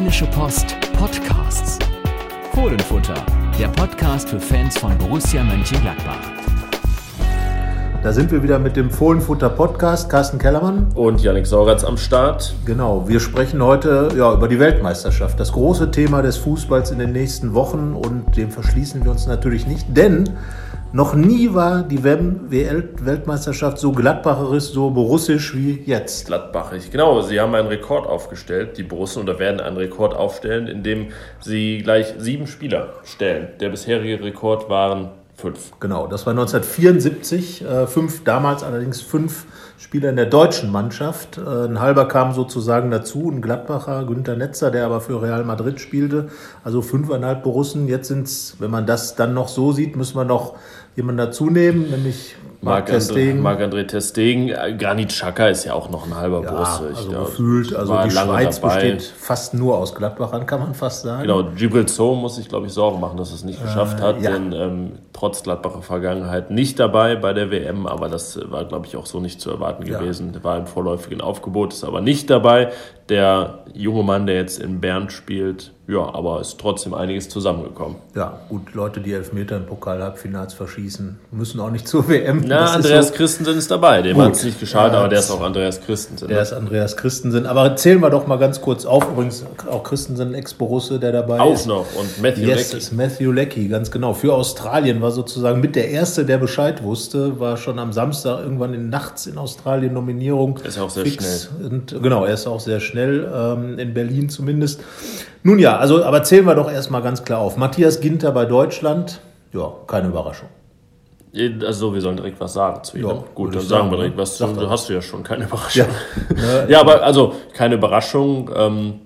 Rheinische Post Podcasts. Fohlenfutter, der Podcast für Fans von Borussia Mönchengladbach. Da sind wir wieder mit dem Fohlenfutter Podcast. Carsten Kellermann. Und Yannick Sauratz am Start. Genau, wir sprechen heute ja, über die Weltmeisterschaft. Das große Thema des Fußballs in den nächsten Wochen und dem verschließen wir uns natürlich nicht, denn noch nie war die WM-Weltmeisterschaft so gladbacherisch, so borussisch wie jetzt. Gladbachig, genau. Sie haben einen Rekord aufgestellt, die Borussen, oder werden einen Rekord aufstellen, indem sie gleich sieben Spieler stellen. Der bisherige Rekord waren fünf. Genau, das war 1974. Äh, fünf, damals allerdings fünf Spieler in der deutschen Mannschaft. Äh, ein halber kam sozusagen dazu, ein Gladbacher, Günter Netzer, der aber für Real Madrid spielte. Also fünfeinhalb Borussen. Jetzt sind es, wenn man das dann noch so sieht, müssen wir noch jemanden dazu nehmen, nämlich Marc Testegen. Granit Xhaka ist ja auch noch ein halber ja, Borusse. Also ja, gefühlt, also die Schweiz dabei. besteht fast nur aus Gladbachern, kann man fast sagen. Genau, Gibril So muss sich, glaube ich, Sorgen machen, dass er es nicht geschafft äh, hat, ja. denn ähm, trotz Gladbacher Vergangenheit nicht dabei bei der WM, aber das war, glaube ich, auch so nicht zu erwarten gewesen. Der war im vorläufigen Aufgebot, ist aber nicht dabei. Der junge Mann, der jetzt in Bern spielt, ja, aber ist trotzdem einiges zusammengekommen. Ja, gut, Leute, die Elfmeter im Pokal-Halbfinals verschießen, müssen auch nicht zur WM. Na, Andreas so. Christensen ist dabei. Dem hat es nicht geschadet, ja, aber der ist auch Andreas Christensen. Der ne? ist Andreas Christensen. Aber zählen wir doch mal ganz kurz auf. Übrigens auch Christensen, Ex-Borusse, der dabei auch ist. Auch noch. Und Matthew yes, Leckie. Ist Matthew Leckie, ganz genau. Für Australien war sozusagen mit der Erste, der Bescheid wusste. War schon am Samstag irgendwann in, nachts in Australien Nominierung. Ist auch sehr fix. schnell. Und, genau, er ist auch sehr schnell, ähm, in Berlin zumindest. Nun ja, also aber zählen wir doch erstmal ganz klar auf. Matthias Ginter bei Deutschland, ja, keine Überraschung. Also wir sollen direkt was sagen zu ihm. Ja, Gut, dann sagen, wir direkt was. Sag du hast du ja schon keine Überraschung. Ja, ja aber also keine Überraschung. Ähm,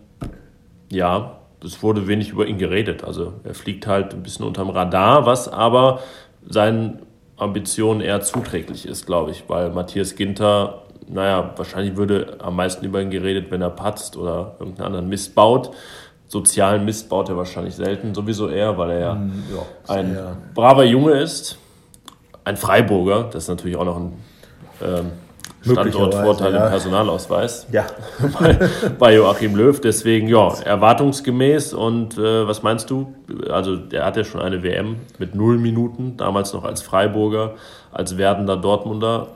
ja, es wurde wenig über ihn geredet. Also er fliegt halt ein bisschen unterm Radar, was aber seinen Ambitionen eher zuträglich ist, glaube ich, weil Matthias Ginter, naja, wahrscheinlich würde am meisten über ihn geredet, wenn er patzt oder irgendeinen anderen Mist baut sozialen Mist baut er wahrscheinlich selten, sowieso eher, weil er ja, mm, ja ein braver Junge ist. Ein Freiburger, das ist natürlich auch noch ein ähm, Standortvorteil ja. im Personalausweis ja. bei, bei, Joachim Löw. Deswegen, ja, erwartungsgemäß. Und äh, was meinst du? Also, der hat ja schon eine WM mit null Minuten, damals noch als Freiburger, als werdender Dortmunder.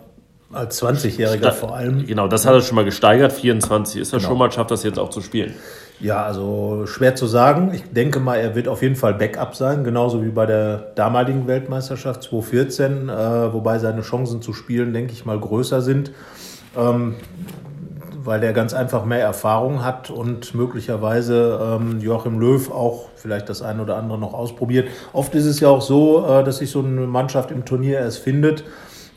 Als 20-Jähriger vor allem. Genau, das hat er schon mal gesteigert. 24 ist er genau. schon mal, schafft das jetzt auch zu spielen. Ja, also schwer zu sagen. Ich denke mal, er wird auf jeden Fall Backup sein, genauso wie bei der damaligen Weltmeisterschaft 2014, äh, wobei seine Chancen zu spielen, denke ich mal, größer sind, ähm, weil er ganz einfach mehr Erfahrung hat und möglicherweise ähm, Joachim Löw auch vielleicht das eine oder andere noch ausprobiert. Oft ist es ja auch so, äh, dass sich so eine Mannschaft im Turnier erst findet.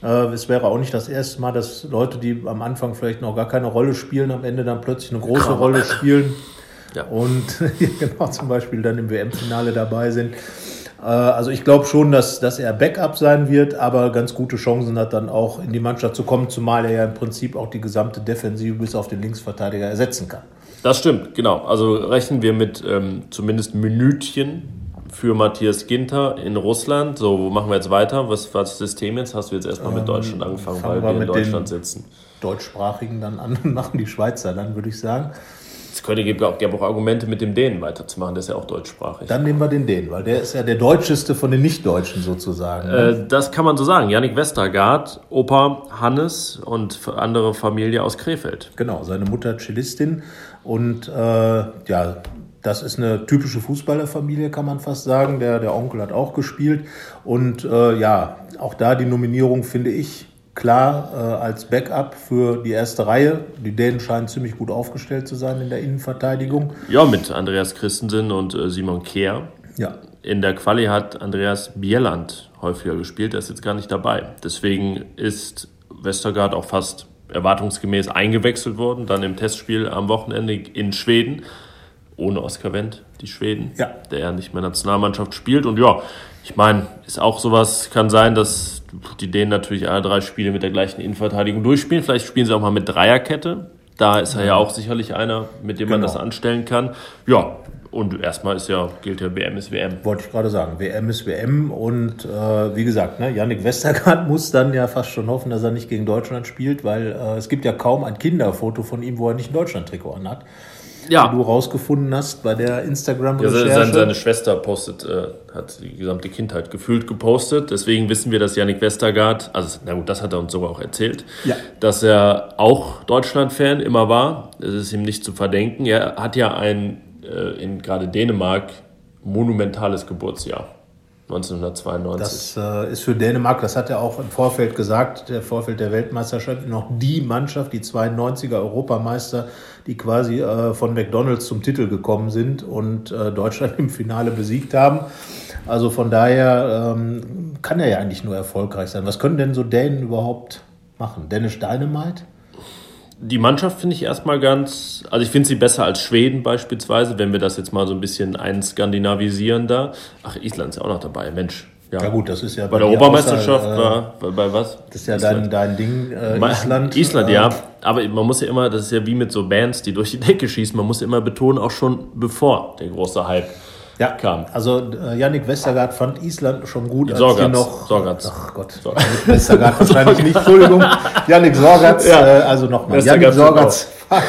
Äh, es wäre auch nicht das erste Mal, dass Leute, die am Anfang vielleicht noch gar keine Rolle spielen, am Ende dann plötzlich eine große Rolle spielen ja. und genau zum Beispiel dann im WM-Finale dabei sind. Äh, also ich glaube schon, dass, dass er Backup sein wird, aber ganz gute Chancen hat dann auch in die Mannschaft zu kommen, zumal er ja im Prinzip auch die gesamte Defensive bis auf den Linksverteidiger ersetzen kann. Das stimmt, genau. Also rechnen wir mit ähm, zumindest Minütchen für Matthias Ginter in Russland. So, wo machen wir jetzt weiter? Was war das System jetzt? Hast du jetzt erstmal mit ähm, Deutschland angefangen, weil wir in Deutschland sitzen? Deutschsprachigen dann an, machen die Schweizer dann, würde ich sagen. Es könnte gäbe auch, auch Argumente, mit dem Dänen weiterzumachen, der ist ja auch deutschsprachig. Dann nehmen wir den Dänen, weil der ist ja der deutscheste von den Nicht-Deutschen sozusagen. Ne? Äh, das kann man so sagen. Janik Westergaard, Opa Hannes und andere Familie aus Krefeld. Genau, seine Mutter Cellistin und äh, ja, das ist eine typische Fußballerfamilie, kann man fast sagen. Der, der Onkel hat auch gespielt. Und äh, ja, auch da die Nominierung finde ich klar äh, als Backup für die erste Reihe. Die Dänen scheinen ziemlich gut aufgestellt zu sein in der Innenverteidigung. Ja, mit Andreas Christensen und äh, Simon Kehr. Ja. In der Quali hat Andreas Bieland häufiger gespielt, der ist jetzt gar nicht dabei. Deswegen ist Westergaard auch fast erwartungsgemäß eingewechselt worden, dann im Testspiel am Wochenende in Schweden, ohne Oskar Wendt, die Schweden, ja. der ja nicht mehr Nationalmannschaft spielt. Und ja, ich meine, ist auch sowas, kann sein, dass die Dänen natürlich alle drei Spiele mit der gleichen Innenverteidigung durchspielen. Vielleicht spielen sie auch mal mit Dreierkette. Da ist er ja auch sicherlich einer, mit dem genau. man das anstellen kann. Ja, und erstmal ist ja, gilt ja, WM ist WM. Wollte ich gerade sagen, WM ist WM und äh, wie gesagt, ne, Yannick Westergaard muss dann ja fast schon hoffen, dass er nicht gegen Deutschland spielt, weil äh, es gibt ja kaum ein Kinderfoto von ihm, wo er nicht ein Deutschland-Trikot anhat. Ja. die du rausgefunden hast bei der Instagram-Recherche. Ja, seine, seine, Schwester postet, äh, hat die gesamte Kindheit gefühlt gepostet. Deswegen wissen wir, dass Yannick Westergaard, also na gut, das hat er uns sogar auch erzählt, ja. dass er auch Deutschland-Fan immer war. Das ist ihm nicht zu verdenken. Er hat ja ein, äh, in gerade Dänemark, monumentales Geburtsjahr. 1992. Das äh, ist für Dänemark, das hat er auch im Vorfeld gesagt, der Vorfeld der Weltmeisterschaft, noch die Mannschaft, die 92er Europameister, die quasi äh, von McDonalds zum Titel gekommen sind und äh, Deutschland im Finale besiegt haben. Also von daher ähm, kann er ja eigentlich nur erfolgreich sein. Was können denn so Dänen überhaupt machen? Dänisch Dynamite? Die Mannschaft finde ich erstmal ganz, also ich finde sie besser als Schweden beispielsweise, wenn wir das jetzt mal so ein bisschen einskandinavisieren da. Ach, Island ist ja auch noch dabei, Mensch. Ja, ja gut, das ist ja bei, bei der Europameisterschaft äh, war bei, bei, was? Das ist ja dein, dein Ding, äh, Island. Island, ja. Äh, Aber man muss ja immer, das ist ja wie mit so Bands, die durch die Decke schießen, man muss immer betonen, auch schon bevor der große Hype ja, kam. Also äh, Yannick Westergaard fand Island schon gut, als Sorgatz. noch. Sorgatz. Ach Gott. Sorgatz. Westergaard wahrscheinlich nicht. Entschuldigung. Yannick Sorgatz. Ja. Äh, also nochmal. Yannick Sorgatz fand,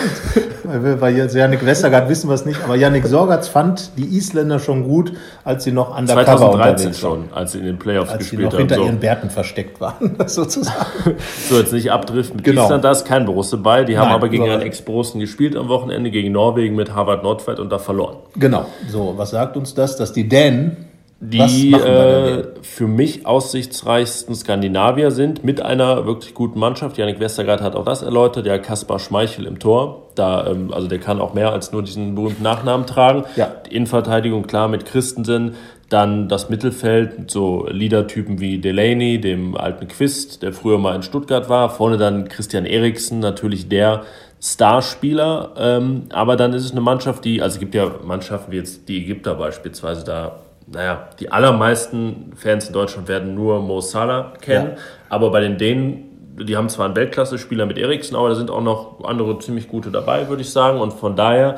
weil Yannick Westergaard wissen wir es nicht, aber Yannick Sorgatz fand die Isländer schon gut, als sie noch undercover 2013 schon, als sie in den Playoffs als gespielt haben. Noch hinter so. ihren Bärten versteckt waren, sozusagen. So, jetzt nicht abdriften mit genau. Island, da ist kein Borusse bei. Die haben Nein, aber gegen einen Ex-Borussen gespielt am Wochenende, gegen Norwegen mit Harvard Nordfeld und da verloren. Genau. So, was sagt uns das? Dass die Dänen die äh, für mich aussichtsreichsten Skandinavier sind, mit einer wirklich guten Mannschaft. Janik Westergaard hat auch das erläutert, ja, Kaspar Schmeichel im Tor. Da, ähm, also der kann auch mehr als nur diesen berühmten Nachnamen tragen. Ja. Die Innenverteidigung klar mit Christensen. Dann das Mittelfeld mit so Leadertypen wie Delaney, dem alten Quist, der früher mal in Stuttgart war. Vorne dann Christian Eriksen, natürlich der Starspieler. Ähm, aber dann ist es eine Mannschaft, die, also es gibt ja Mannschaften wie jetzt die Ägypter beispielsweise, da naja, die allermeisten Fans in Deutschland werden nur Mo Salah kennen, ja. aber bei den Dänen, die haben zwar einen Weltklasse-Spieler mit Eriksen, aber da sind auch noch andere ziemlich gute dabei, würde ich sagen. Und von daher,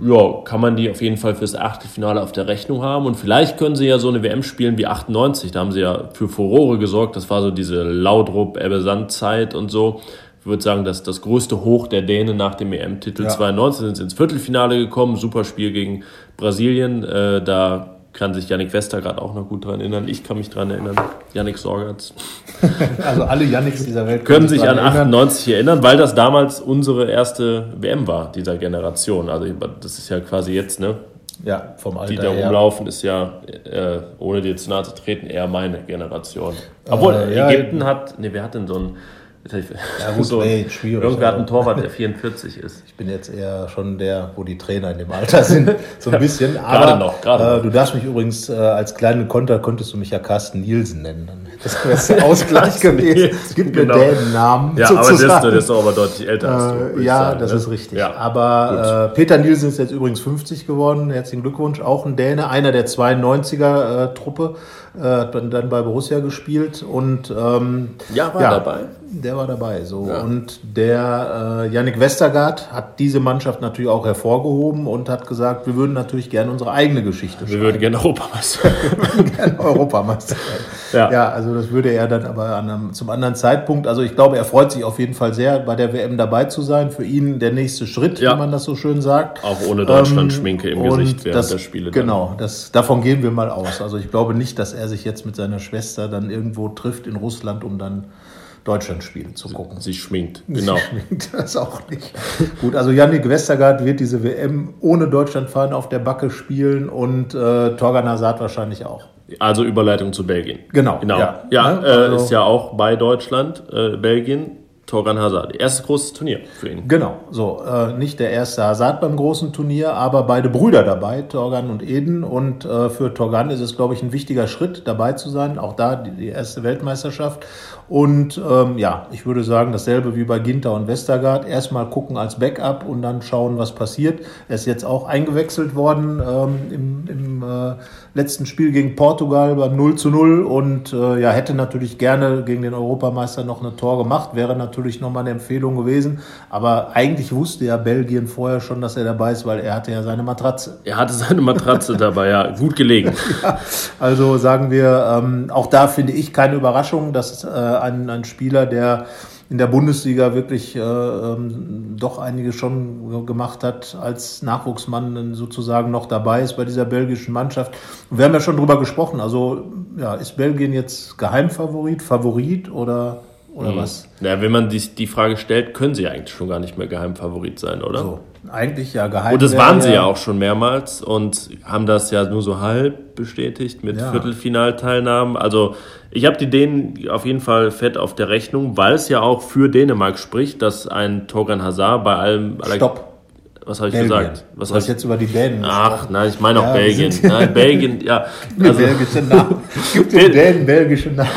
ja, kann man die auf jeden Fall fürs Achtelfinale auf der Rechnung haben. Und vielleicht können sie ja so eine WM spielen wie 98. Da haben sie ja für Furore gesorgt. Das war so diese Laudrup, Ebbe-Sand-Zeit und so. Ich würde sagen, dass das größte Hoch der Dänen nach dem EM-Titel ja. 92 sind sie ins Viertelfinale gekommen. Super Spiel gegen Brasilien. Äh, da kann sich Yannick Wester gerade auch noch gut daran erinnern. Ich kann mich daran erinnern. Yannick Sorgatz. also alle Yannicks dieser Welt können sich an 98 erinnern. weil das damals unsere erste WM war, dieser Generation. Also das ist ja quasi jetzt, ne? Ja, vom Alter Die da rumlaufen, ist ja, äh, ohne dir zu nahe zu treten, eher meine Generation. Obwohl, äh, ja, Ägypten hat, ne, wer hat denn so ein ja, gut, so, ey, schwierig. Irgendwer hat einen Torwart, der 44 ist. Ich bin jetzt eher schon der, wo die Trainer in dem Alter sind, so ein bisschen. Aber gerade noch, gerade äh, Du darfst mich übrigens äh, als kleinen Konter, konntest du mich ja Carsten Nielsen nennen. Das wäre Ausgleich gewesen. Es gibt genau. mir den Namen. Ja, sozusagen. aber der ist, doch aber deutlich älter als du. Äh, ja, sagen, das ne? ist richtig. Ja, aber äh, Peter Nielsen ist jetzt übrigens 50 geworden. Herzlichen Glückwunsch. Auch ein Däne, einer der 92er-Truppe. Äh, hat dann bei Borussia gespielt und ähm, ja, war ja, dabei. Der war dabei. So. Ja. Und der äh, Yannick Westergaard hat diese Mannschaft natürlich auch hervorgehoben und hat gesagt, wir würden natürlich gerne unsere eigene Geschichte schreiben. Wir würden gerne Europameister. wir würden gerne Europameister ja. ja, also das würde er dann aber an einem, zum anderen Zeitpunkt. Also ich glaube, er freut sich auf jeden Fall sehr, bei der WM dabei zu sein. Für ihn der nächste Schritt, ja. wie man das so schön sagt. Auch ohne Deutschland-Schminke ähm, im Gesicht während das, der Spiele. Genau, das, davon gehen wir mal aus. Also ich glaube nicht, dass er sich jetzt mit seiner Schwester dann irgendwo trifft in Russland, um dann Deutschlandspiele zu gucken. Sie schminkt, genau. Sie schminkt das auch nicht. Gut, also Yannick Westergaard wird diese WM ohne Deutschland fahren auf der Backe spielen und äh, Torgan Hazard wahrscheinlich auch. Also Überleitung zu Belgien. Genau. Genau. Ja, ja ne? also, ist ja auch bei Deutschland, äh, Belgien. Torgan Hazard. Erstes großes Turnier für ihn. Genau, so. Äh, nicht der erste Hazard beim großen Turnier, aber beide Brüder dabei, Torgan und Eden. Und äh, für Torgan ist es, glaube ich, ein wichtiger Schritt, dabei zu sein. Auch da die, die erste Weltmeisterschaft. Und ähm, ja, ich würde sagen, dasselbe wie bei Ginter und Westergaard. Erstmal gucken als Backup und dann schauen, was passiert. Er ist jetzt auch eingewechselt worden ähm, im, im äh, letzten Spiel gegen Portugal beim 0 zu 0 und äh, ja, hätte natürlich gerne gegen den Europameister noch eine Tor gemacht, wäre natürlich nochmal eine Empfehlung gewesen. Aber eigentlich wusste ja Belgien vorher schon, dass er dabei ist, weil er hatte ja seine Matratze. Er hatte seine Matratze dabei, ja, gut gelegen. ja, also sagen wir, ähm, auch da finde ich keine Überraschung, dass äh, ein, ein Spieler, der in der Bundesliga wirklich äh, ähm, doch einige schon gemacht hat, als Nachwuchsmann sozusagen noch dabei ist bei dieser belgischen Mannschaft. Und wir haben ja schon drüber gesprochen. Also ja, ist Belgien jetzt Geheimfavorit, Favorit oder oder mhm. was? Ja, wenn man die, die Frage stellt, können sie eigentlich schon gar nicht mehr Geheimfavorit sein, oder? So, eigentlich ja geheim. Und das waren sie ja auch schon mehrmals und haben das ja nur so halb bestätigt mit ja. Viertelfinalteilnahmen. Also ich habe die Dänen auf jeden Fall fett auf der Rechnung, weil es ja auch für Dänemark spricht, dass ein Torgan Hazard bei allem... Stopp. Was habe ich Belgien. gesagt? Was hast jetzt über die Dänen Ach, nein, ich meine auch ja, Belgien. Nein, Belgien, ja. Also, belgische Namen. Gibt den Dänen belgische Namen.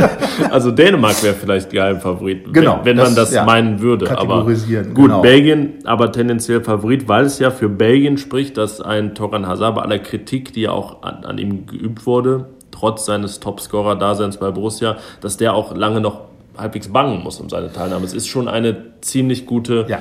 also Dänemark wäre vielleicht Geheimfavorit, genau, wenn, wenn das, man das ja, meinen würde. Aber gut, genau. Belgien, aber tendenziell Favorit, weil es ja für Belgien spricht, dass ein Toran Hazard bei aller Kritik, die ja auch an, an ihm geübt wurde, trotz seines Topscorer-Daseins bei Borussia, dass der auch lange noch halbwegs bangen muss um seine Teilnahme. Es ist schon eine ziemlich gute ja.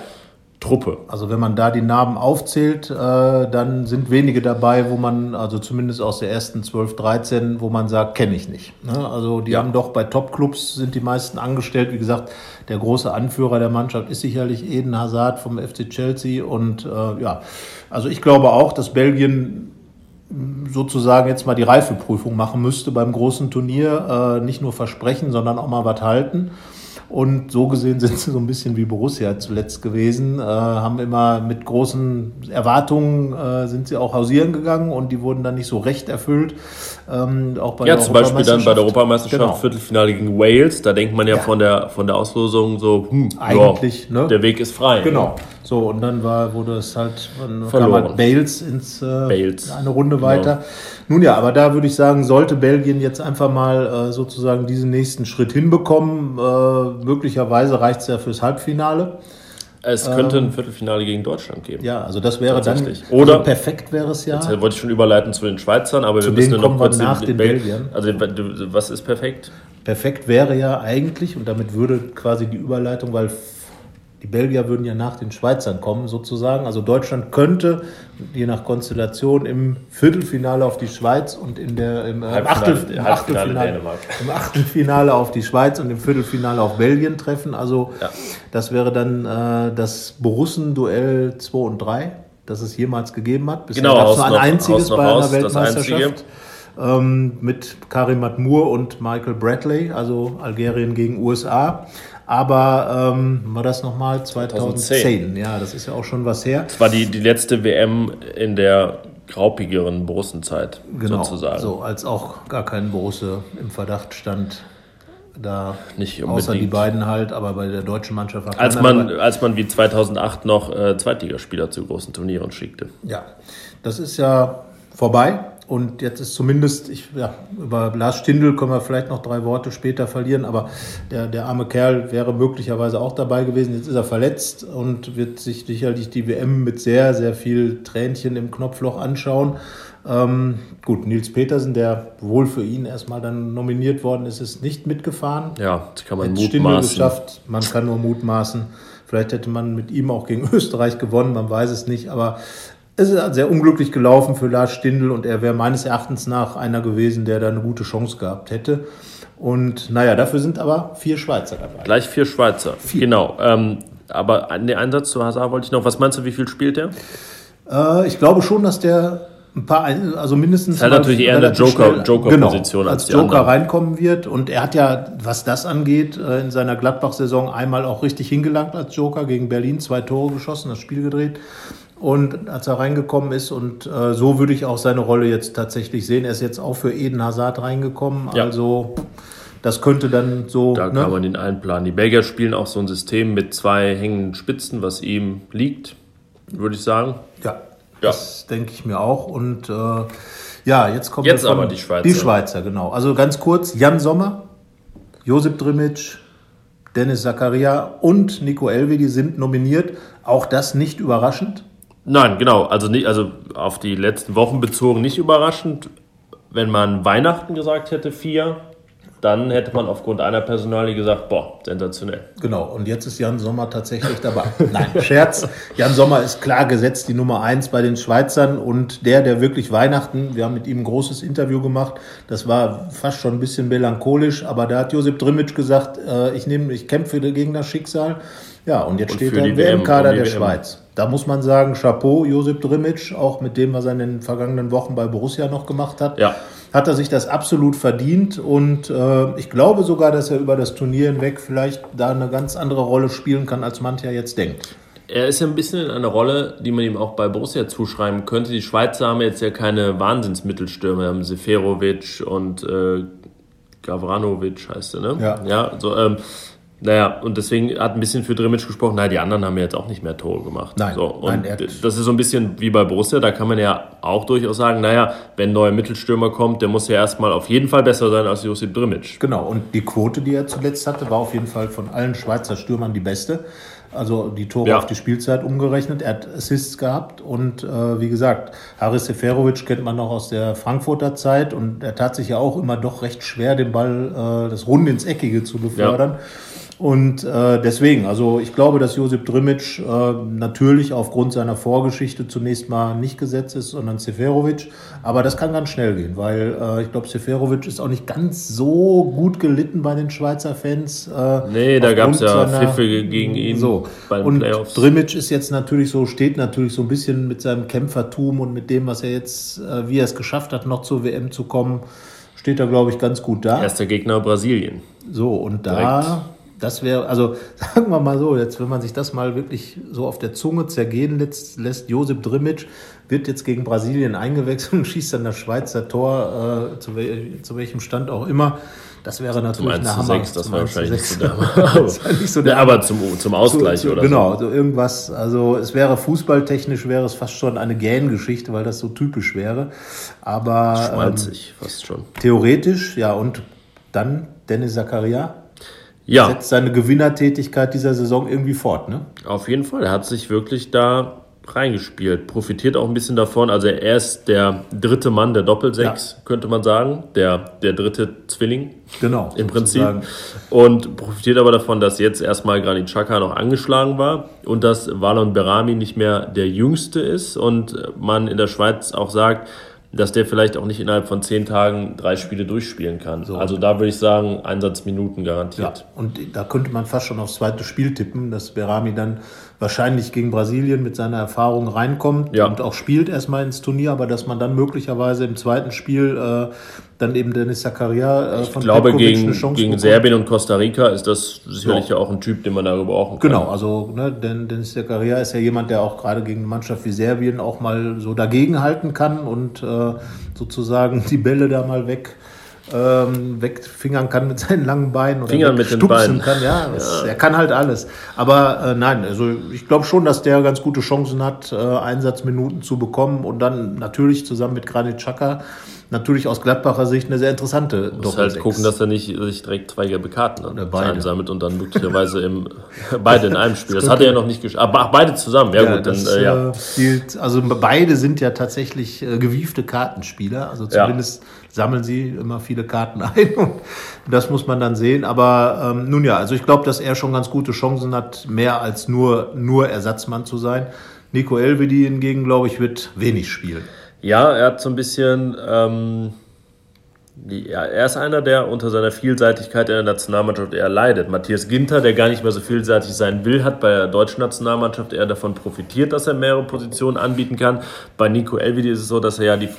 Truppe. Also wenn man da die Namen aufzählt, äh, dann sind wenige dabei, wo man, also zumindest aus der ersten 12, 13, wo man sagt, kenne ich nicht. Ne? Also die ja. haben doch bei Topclubs sind die meisten angestellt. Wie gesagt, der große Anführer der Mannschaft ist sicherlich Eden Hazard vom FC Chelsea. Und äh, ja, also ich glaube auch, dass Belgien sozusagen jetzt mal die Reifeprüfung machen müsste beim großen Turnier. Äh, nicht nur versprechen, sondern auch mal was halten. Und so gesehen sind sie so ein bisschen wie Borussia zuletzt gewesen, äh, haben immer mit großen Erwartungen äh, sind sie auch hausieren gegangen und die wurden dann nicht so recht erfüllt. Ähm, auch bei ja, zum Beispiel dann bei der Europameisterschaft genau. Viertelfinale gegen Wales, da denkt man ja, ja, von der von der Auslosung so, hm, eigentlich, ja, ne? der Weg ist frei. Genau. So, und dann war, wurde es halt, kam halt Bales ins äh, Bales. eine Runde weiter. Genau. Nun ja, aber da würde ich sagen, sollte Belgien jetzt einfach mal äh, sozusagen diesen nächsten Schritt hinbekommen. Äh, möglicherweise reicht es ja fürs Halbfinale. Es könnte ein ähm, Viertelfinale gegen Deutschland geben. Ja, also das wäre dann Oder also perfekt wäre es ja. Jetzt wollte ich schon überleiten zu den Schweizern, aber wir müssen noch kurz nach den, den Belgiern. Also was ist perfekt? Perfekt wäre ja eigentlich und damit würde quasi die Überleitung, weil die Belgier würden ja nach den Schweizern kommen, sozusagen. Also Deutschland könnte, je nach Konstellation, im Viertelfinale auf die Schweiz und in der, im, Achtel, im, Achtelfinale, im Achtelfinale auf die Schweiz und im Viertelfinale auf Belgien treffen. Also ja. das wäre dann äh, das Borussen-Duell 2 und 3, das es jemals gegeben hat. Bisher genau, gab es nur ein einziges bei einer Weltmeisterschaft. Ähm, mit Karim Matmur und Michael Bradley, also Algerien gegen USA. Aber ähm, war das nochmal 2010. 2010? Ja, das ist ja auch schon was her. Das war die, die letzte WM in der graupigeren Borussenzeit, genau, sozusagen. So, als auch gar kein Borusse im Verdacht stand, da nicht unbedingt. außer die beiden halt, aber bei der deutschen Mannschaft war als man dabei. als man wie 2008 noch äh, Zweitligaspieler zu großen Turnieren schickte. Ja, das ist ja vorbei. Und jetzt ist zumindest, ich, ja, über Lars Stindl können wir vielleicht noch drei Worte später verlieren, aber der, der arme Kerl wäre möglicherweise auch dabei gewesen. Jetzt ist er verletzt und wird sich sicherlich die WM mit sehr, sehr viel Tränchen im Knopfloch anschauen. Ähm, gut, Nils Petersen, der wohl für ihn erstmal dann nominiert worden ist, ist nicht mitgefahren. Ja, das kann man Jetzt mutmaßen. geschafft, man kann nur mutmaßen. Vielleicht hätte man mit ihm auch gegen Österreich gewonnen, man weiß es nicht. Aber es ist sehr unglücklich gelaufen für Lars Stindl und er wäre meines Erachtens nach einer gewesen, der da eine gute Chance gehabt hätte. Und naja, dafür sind aber vier Schweizer dabei. Gleich vier Schweizer. Vier. Genau. Ähm, aber den Einsatz zu Hazard wollte ich noch. Was meinst du, wie viel spielt der? Äh, ich glaube schon, dass der ein paar, also mindestens. Das ist halt natürlich eher eine Joker-Position Joker genau, als, als Joker reinkommen wird. Und er hat ja, was das angeht, äh, in seiner Gladbach-Saison einmal auch richtig hingelangt als Joker gegen Berlin, zwei Tore geschossen, das Spiel gedreht. Und als er reingekommen ist, und äh, so würde ich auch seine Rolle jetzt tatsächlich sehen. Er ist jetzt auch für Eden Hazard reingekommen. Ja. Also das könnte dann so. Da ne? kann man den einplanen. Die Belgier spielen auch so ein System mit zwei hängenden Spitzen, was ihm liegt, würde ich sagen. Ja, ja. das denke ich mir auch. Und äh, ja, jetzt kommt jetzt aber die Schweizer. Die Schweizer, genau. Also ganz kurz: Jan Sommer, Josip Drimic, Dennis Zakaria und Nico Elvedi sind nominiert. Auch das nicht überraschend. Nein, genau. Also, nicht, also auf die letzten Wochen bezogen nicht überraschend. Wenn man Weihnachten gesagt hätte, vier, dann hätte man aufgrund einer Personalie gesagt, boah, sensationell. Genau, und jetzt ist Jan Sommer tatsächlich dabei. Nein, Scherz. Jan Sommer ist klar gesetzt die Nummer eins bei den Schweizern und der, der wirklich Weihnachten, wir haben mit ihm ein großes Interview gemacht, das war fast schon ein bisschen melancholisch, aber da hat Josip Drimic gesagt, äh, ich nehme, ich kämpfe gegen das Schicksal. Ja, und jetzt und steht er im WM-Kader der WM. Schweiz. Da muss man sagen, Chapeau, Josip Drimic, auch mit dem, was er in den vergangenen Wochen bei Borussia noch gemacht hat. Ja hat er sich das absolut verdient und äh, ich glaube sogar, dass er über das Turnier hinweg vielleicht da eine ganz andere Rolle spielen kann, als mancher jetzt denkt. Er ist ja ein bisschen in einer Rolle, die man ihm auch bei Borussia zuschreiben könnte. Die Schweizer haben jetzt ja keine Wahnsinnsmittelstürme, haben Seferovic und äh, Gavranovic heißt er, ne? Ja. Ja, so, ähm, naja, und deswegen hat ein bisschen für Drimmitsch gesprochen, naja, die anderen haben ja jetzt auch nicht mehr Tore gemacht. Nein, so, und nein, das ist so ein bisschen wie bei Borussia, da kann man ja auch durchaus sagen, naja, wenn ein neuer Mittelstürmer kommt, der muss ja erstmal auf jeden Fall besser sein als Josip Drimmitsch. Genau, und die Quote, die er zuletzt hatte, war auf jeden Fall von allen Schweizer Stürmern die beste. Also die Tore ja. auf die Spielzeit umgerechnet. Er hat Assists gehabt und äh, wie gesagt, Haris Seferovic kennt man noch aus der Frankfurter Zeit und er tat sich ja auch immer doch recht schwer, den Ball, äh, das Rund ins Eckige zu befördern. Ja. Und äh, deswegen, also ich glaube, dass Josip Drimic äh, natürlich aufgrund seiner Vorgeschichte zunächst mal nicht gesetzt ist, sondern Seferovic. Aber das kann ganz schnell gehen, weil äh, ich glaube, Seferovic ist auch nicht ganz so gut gelitten bei den Schweizer Fans. Äh, nee, da gab es ja Pfiffe gegen ihn so. bei den und Playoffs. Drimic ist jetzt natürlich so, steht natürlich so ein bisschen mit seinem Kämpfertum und mit dem, was er jetzt, äh, wie er es geschafft hat, noch zur WM zu kommen, steht er, glaube ich, ganz gut da. Erster Gegner Brasilien. So, und da. Direkt das wäre, also sagen wir mal so, jetzt wenn man sich das mal wirklich so auf der Zunge zergehen lässt, lässt Josip Drimic wird jetzt gegen Brasilien eingewechselt und schießt dann das Schweizer Tor, äh, zu, wel zu, welchem Stand auch immer. Das wäre natürlich eine Hammer. 6, das war wahrscheinlich nicht so der, nicht so der Aber zum, zum Ausgleich zu, oder genau, so. Genau, irgendwas. Also es wäre fußballtechnisch wäre es fast schon eine Gähn-Geschichte, weil das so typisch wäre. Aber schmalzig ähm, fast schon. Theoretisch, ja. Und dann Dennis Zakaria ja. setzt seine Gewinnertätigkeit dieser Saison irgendwie fort, ne? Auf jeden Fall. Er hat sich wirklich da reingespielt, profitiert auch ein bisschen davon. Also er ist der dritte Mann der Doppelsechs, ja. könnte man sagen. Der, der dritte Zwilling. Genau. Im Prinzip. Und profitiert aber davon, dass jetzt erstmal Granit Xhaka noch angeschlagen war und dass Valon Berami nicht mehr der Jüngste ist und man in der Schweiz auch sagt, dass der vielleicht auch nicht innerhalb von zehn Tagen drei Spiele durchspielen kann. So. Also da würde ich sagen, Einsatzminuten garantiert. Ja, und da könnte man fast schon aufs zweite Spiel tippen, dass Berami dann wahrscheinlich gegen Brasilien mit seiner Erfahrung reinkommt ja. und auch spielt erstmal ins Turnier, aber dass man dann möglicherweise im zweiten Spiel äh, dann eben Dennis Zakaria äh, von Ich glaube, Petkovic gegen, gegen Serbien und Costa Rica ist das sicherlich ja. auch ein Typ, den man da gebrauchen kann. Genau, also ne, denn Dennis Zakaria ist ja jemand, der auch gerade gegen eine Mannschaft wie Serbien auch mal so dagegenhalten kann und äh, sozusagen die Bälle da mal weg ähm, wegfingern kann mit seinen langen Beinen oder Fingern mit den Beinen. kann. Ja, das, ja, er kann halt alles. Aber äh, nein, also ich glaube schon, dass der ganz gute Chancen hat, äh, Einsatzminuten zu bekommen und dann natürlich zusammen mit Granit Xhaka natürlich aus Gladbacher Sicht eine sehr interessante Muss halt gucken, dass er nicht sich direkt zwei gelbe Karten einsammelt und dann möglicherweise im, beide in einem Spiel. Das, das hat er ja noch nicht geschafft. Aber beide zusammen, ja, ja gut. Das, dann, äh, ja. Spielt, also beide sind ja tatsächlich äh, gewiefte Kartenspieler. Also zumindest ja. Sammeln sie immer viele Karten ein und das muss man dann sehen. Aber ähm, nun ja, also ich glaube, dass er schon ganz gute Chancen hat, mehr als nur, nur Ersatzmann zu sein. Nico Elvedi hingegen, glaube ich, wird wenig spielen. Ja, er hat so ein bisschen. Ähm, ja, er ist einer, der unter seiner Vielseitigkeit in der Nationalmannschaft eher leidet. Matthias Ginter, der gar nicht mehr so vielseitig sein will, hat bei der deutschen Nationalmannschaft eher davon profitiert, dass er mehrere Positionen anbieten kann. Bei Nico Elvedi ist es so, dass er ja die,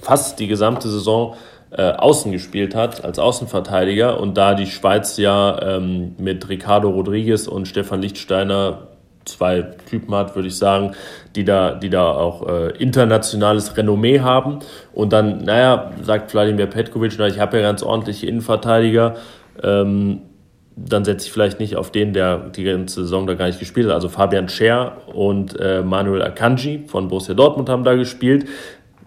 fast die gesamte Saison äh, außen gespielt hat, als Außenverteidiger. Und da die Schweiz ja ähm, mit Ricardo Rodriguez und Stefan Lichtsteiner zwei Typen hat, würde ich sagen, die da, die da auch äh, internationales Renommee haben. Und dann, naja, sagt Vladimir Petkovic, na, ich habe ja ganz ordentliche Innenverteidiger. Ähm, dann setze ich vielleicht nicht auf den, der die ganze Saison da gar nicht gespielt hat. Also Fabian Scher und äh, Manuel Akanji von Borussia Dortmund haben da gespielt.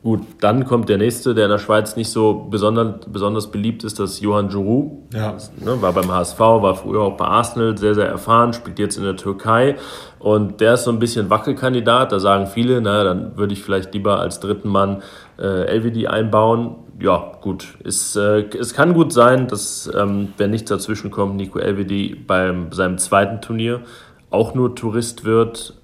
Gut, dann kommt der nächste, der in der Schweiz nicht so besonders, besonders beliebt ist, das ist Johann Giroud. Ja. Ne, war beim HSV, war früher auch bei Arsenal, sehr, sehr erfahren, spielt jetzt in der Türkei. Und der ist so ein bisschen Wackelkandidat. Da sagen viele, na, dann würde ich vielleicht lieber als dritten Mann äh, LVD einbauen. ja, gut. Es, äh, es kann gut sein, dass, ähm, wenn nichts dazwischen kommt, Nico Elvedi bei seinem zweiten Turnier auch nur Tourist wird.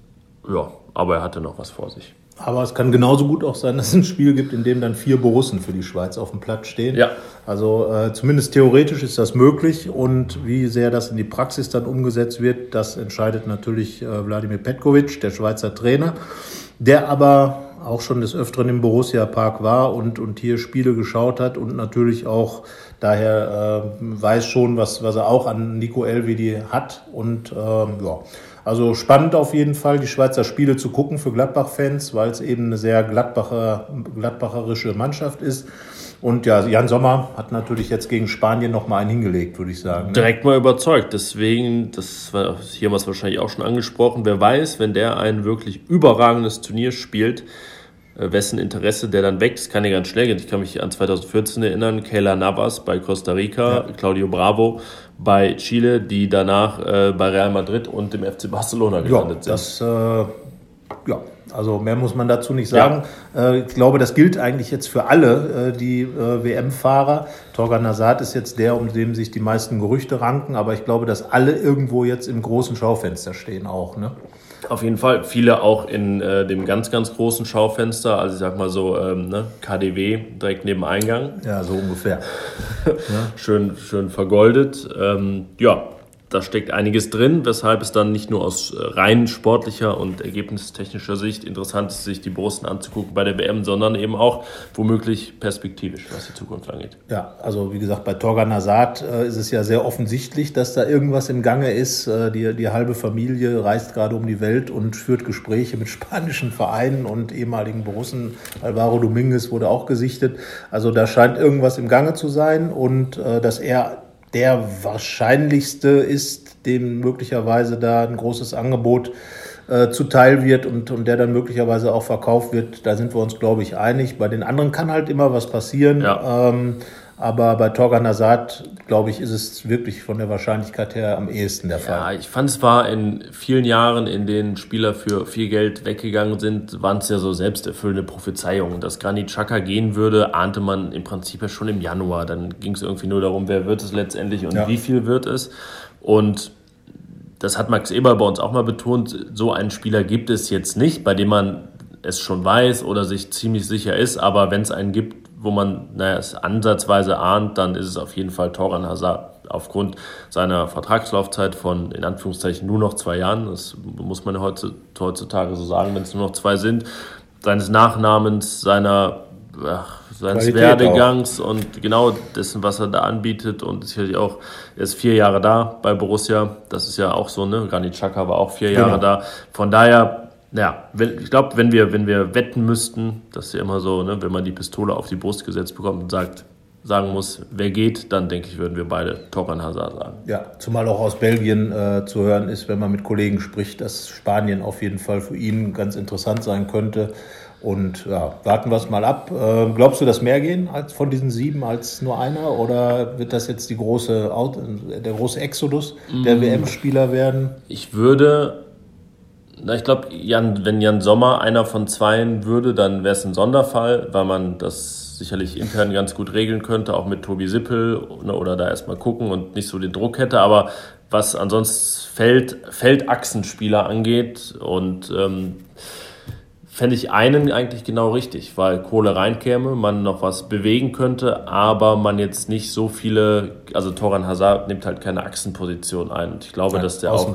Ja, aber er hatte noch was vor sich. Aber es kann genauso gut auch sein, dass es ein Spiel gibt, in dem dann vier Borussen für die Schweiz auf dem Platz stehen. Ja. Also äh, zumindest theoretisch ist das möglich und wie sehr das in die Praxis dann umgesetzt wird, das entscheidet natürlich äh, Wladimir Petkovic, der Schweizer Trainer, der aber auch schon des Öfteren im Borussia Park war und, und hier Spiele geschaut hat und natürlich auch daher äh, weiß schon, was, was er auch an Nico Elvedi hat und ähm, ja. Also spannend auf jeden Fall, die Schweizer Spiele zu gucken für Gladbach-Fans, weil es eben eine sehr Gladbacher, gladbacherische Mannschaft ist. Und ja, Jan Sommer hat natürlich jetzt gegen Spanien nochmal einen hingelegt, würde ich sagen. Ne? Direkt mal überzeugt. Deswegen, das war hier was wahrscheinlich auch schon angesprochen. Wer weiß, wenn der ein wirklich überragendes Turnier spielt, wessen Interesse der dann wächst, kann ja ganz schnell gehen. Ich kann mich an 2014 erinnern, Kayla Navas bei Costa Rica, ja. Claudio Bravo bei Chile, die danach äh, bei Real Madrid und dem FC Barcelona gelandet ja, sind. Das, äh, ja, also mehr muss man dazu nicht sagen. Ja. Äh, ich glaube, das gilt eigentlich jetzt für alle, äh, die äh, WM-Fahrer. Torgan Hazard ist jetzt der, um den sich die meisten Gerüchte ranken, aber ich glaube, dass alle irgendwo jetzt im großen Schaufenster stehen auch. Ne? Auf jeden Fall. Viele auch in äh, dem ganz, ganz großen Schaufenster. Also ich sag mal so, ähm, ne, KDW direkt neben Eingang. Ja, so ungefähr. schön, schön vergoldet. Ähm, ja, da steckt einiges drin, weshalb es dann nicht nur aus äh, rein sportlicher und ergebnistechnischer Sicht interessant ist, sich die Borussen anzugucken bei der WM, sondern eben auch womöglich perspektivisch, was die Zukunft angeht. Ja, also wie gesagt, bei Torgan Hazard äh, ist es ja sehr offensichtlich, dass da irgendwas im Gange ist. Äh, die, die halbe Familie reist gerade um die Welt und führt Gespräche mit spanischen Vereinen und ehemaligen Borussen. Alvaro Dominguez wurde auch gesichtet. Also da scheint irgendwas im Gange zu sein und dass er der wahrscheinlichste ist, dem möglicherweise da ein großes Angebot äh, zuteil wird und, und der dann möglicherweise auch verkauft wird. Da sind wir uns, glaube ich, einig. Bei den anderen kann halt immer was passieren. Ja. Ähm, aber bei Torgan Hazard, glaube ich, ist es wirklich von der Wahrscheinlichkeit her am ehesten der Fall. Ja, ich fand es war in vielen Jahren, in denen Spieler für viel Geld weggegangen sind, waren es ja so selbsterfüllende Prophezeiungen. Dass Granit Xhaka gehen würde, ahnte man im Prinzip ja schon im Januar. Dann ging es irgendwie nur darum, wer wird es letztendlich und ja. wie viel wird es. Und das hat Max Eber bei uns auch mal betont, so einen Spieler gibt es jetzt nicht, bei dem man es schon weiß oder sich ziemlich sicher ist, aber wenn es einen gibt, wo man naja, es ansatzweise ahnt, dann ist es auf jeden Fall Toran Hazard aufgrund seiner Vertragslaufzeit von in Anführungszeichen nur noch zwei Jahren. Das muss man heutzutage so sagen, wenn es nur noch zwei sind. Seines Nachnamens, seiner ach, seines Qualität Werdegangs auch. und genau dessen, was er da anbietet. Und sicherlich auch, er ist vier Jahre da bei Borussia. Das ist ja auch so, ne? Granit Xhaka war auch vier Jahre genau. da. Von daher ja, ich glaube, wenn wir, wenn wir wetten müssten, das ist ja immer so, ne, wenn man die Pistole auf die Brust gesetzt bekommt und sagt, sagen muss, wer geht, dann denke ich, würden wir beide Torgan Hazard sagen. Ja, zumal auch aus Belgien äh, zu hören ist, wenn man mit Kollegen spricht, dass Spanien auf jeden Fall für ihn ganz interessant sein könnte. Und ja, warten wir es mal ab. Äh, glaubst du, dass mehr gehen als von diesen sieben als nur einer? Oder wird das jetzt die große, der große Exodus der mm. WM-Spieler werden? Ich würde na, ich glaube, Jan, wenn Jan Sommer einer von zweien würde, dann wäre es ein Sonderfall, weil man das sicherlich intern ganz gut regeln könnte, auch mit Tobi Sippel ne, oder da erstmal gucken und nicht so den Druck hätte. Aber was ansonsten Feld, Feldachsenspieler angeht und ähm, fände ich einen eigentlich genau richtig, weil Kohle reinkäme, man noch was bewegen könnte, aber man jetzt nicht so viele, also Toran Hazard nimmt halt keine Achsenposition ein. Und ich glaube, ja, dass der auch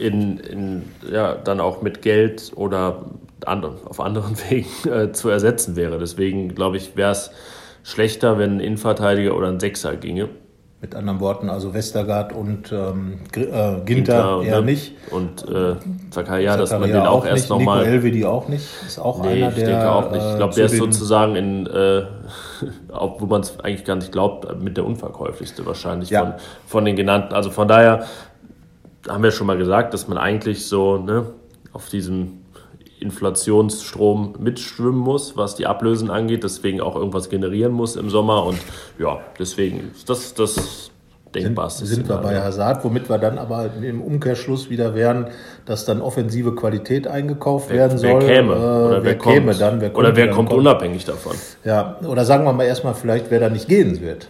in, in, ja, dann auch mit Geld oder andre, auf anderen Wegen äh, zu ersetzen wäre. Deswegen glaube ich, wäre es schlechter, wenn ein Innenverteidiger oder ein Sechser ginge. Mit anderen Worten, also Westergaard und ähm, äh, Ginter, Ginter eher ne? nicht. Und äh, Zakaria, dass man den auch, auch erst nochmal. Nico Elvedi auch nicht. Ist auch nee, einer, ich der. denke auch nicht. Ich glaube, äh, der ist sozusagen in, äh, wo man es eigentlich gar nicht glaubt, mit der unverkäuflichste wahrscheinlich ja. von, von den genannten. Also von daher haben wir schon mal gesagt, dass man eigentlich so ne, auf diesem Inflationsstrom mitschwimmen muss, was die Ablösen angeht, deswegen auch irgendwas generieren muss im Sommer. Und ja, deswegen, das, das denkbarste sind, sind wir bei Hazard, womit wir dann aber im Umkehrschluss wieder wären, dass dann offensive Qualität eingekauft wer, werden soll. Wer käme? Äh, oder wer, wer käme kommt, dann? Wer oder wer kommt kommt. unabhängig davon? Ja, oder sagen wir mal erstmal vielleicht, wer da nicht gehen wird.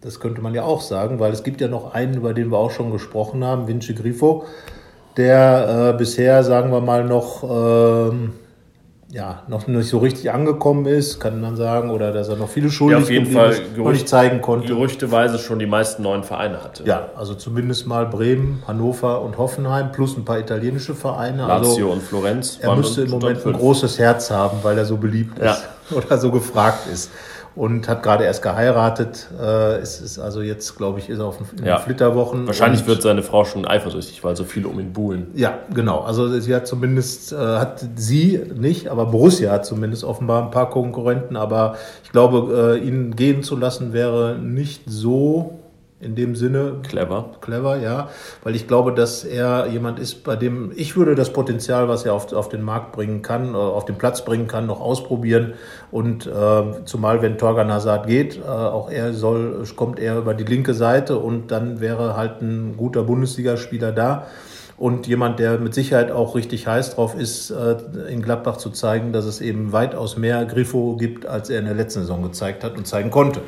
Das könnte man ja auch sagen, weil es gibt ja noch einen, über den wir auch schon gesprochen haben, Vinci Grifo, der äh, bisher, sagen wir mal, noch... Äh, ja, noch nicht so richtig angekommen ist, kann man sagen, oder dass er noch viele Schulden ja, auf jeden Fall noch nicht zeigen konnte. Gerüchteweise schon die meisten neuen Vereine hatte. Ja, also zumindest mal Bremen, Hannover und Hoffenheim plus ein paar italienische Vereine. Lazio also und Florenz. Er müsste im Moment ein großes Herz haben, weil er so beliebt ist ja. oder so gefragt ist und hat gerade erst geheiratet. Äh, ist, ist also jetzt, glaube ich, ist er auf den ja. Flitterwochen. Wahrscheinlich wird seine Frau schon eifersüchtig, weil so viele um ihn buhlen. Ja, genau. Also sie hat zumindest, äh, hat sie nicht, aber Borussia hat zumindest offenbar ein paar Konkurrenten. Aber ich glaube, äh, ihn gehen zu lassen wäre nicht so in dem Sinne. Clever. Clever, ja. Weil ich glaube, dass er jemand ist, bei dem ich würde das Potenzial, was er auf, auf den Markt bringen kann, äh, auf den Platz bringen kann, noch ausprobieren. Und äh, zumal, wenn Torgan Hazard geht, äh, auch er soll, kommt er über die linke Seite und dann wäre halt ein guter Bundesligaspieler da. Und jemand, der mit Sicherheit auch richtig heiß drauf ist, äh, in Gladbach zu zeigen, dass es eben weitaus mehr Griffo gibt, als er in der letzten Saison gezeigt hat und zeigen konnte.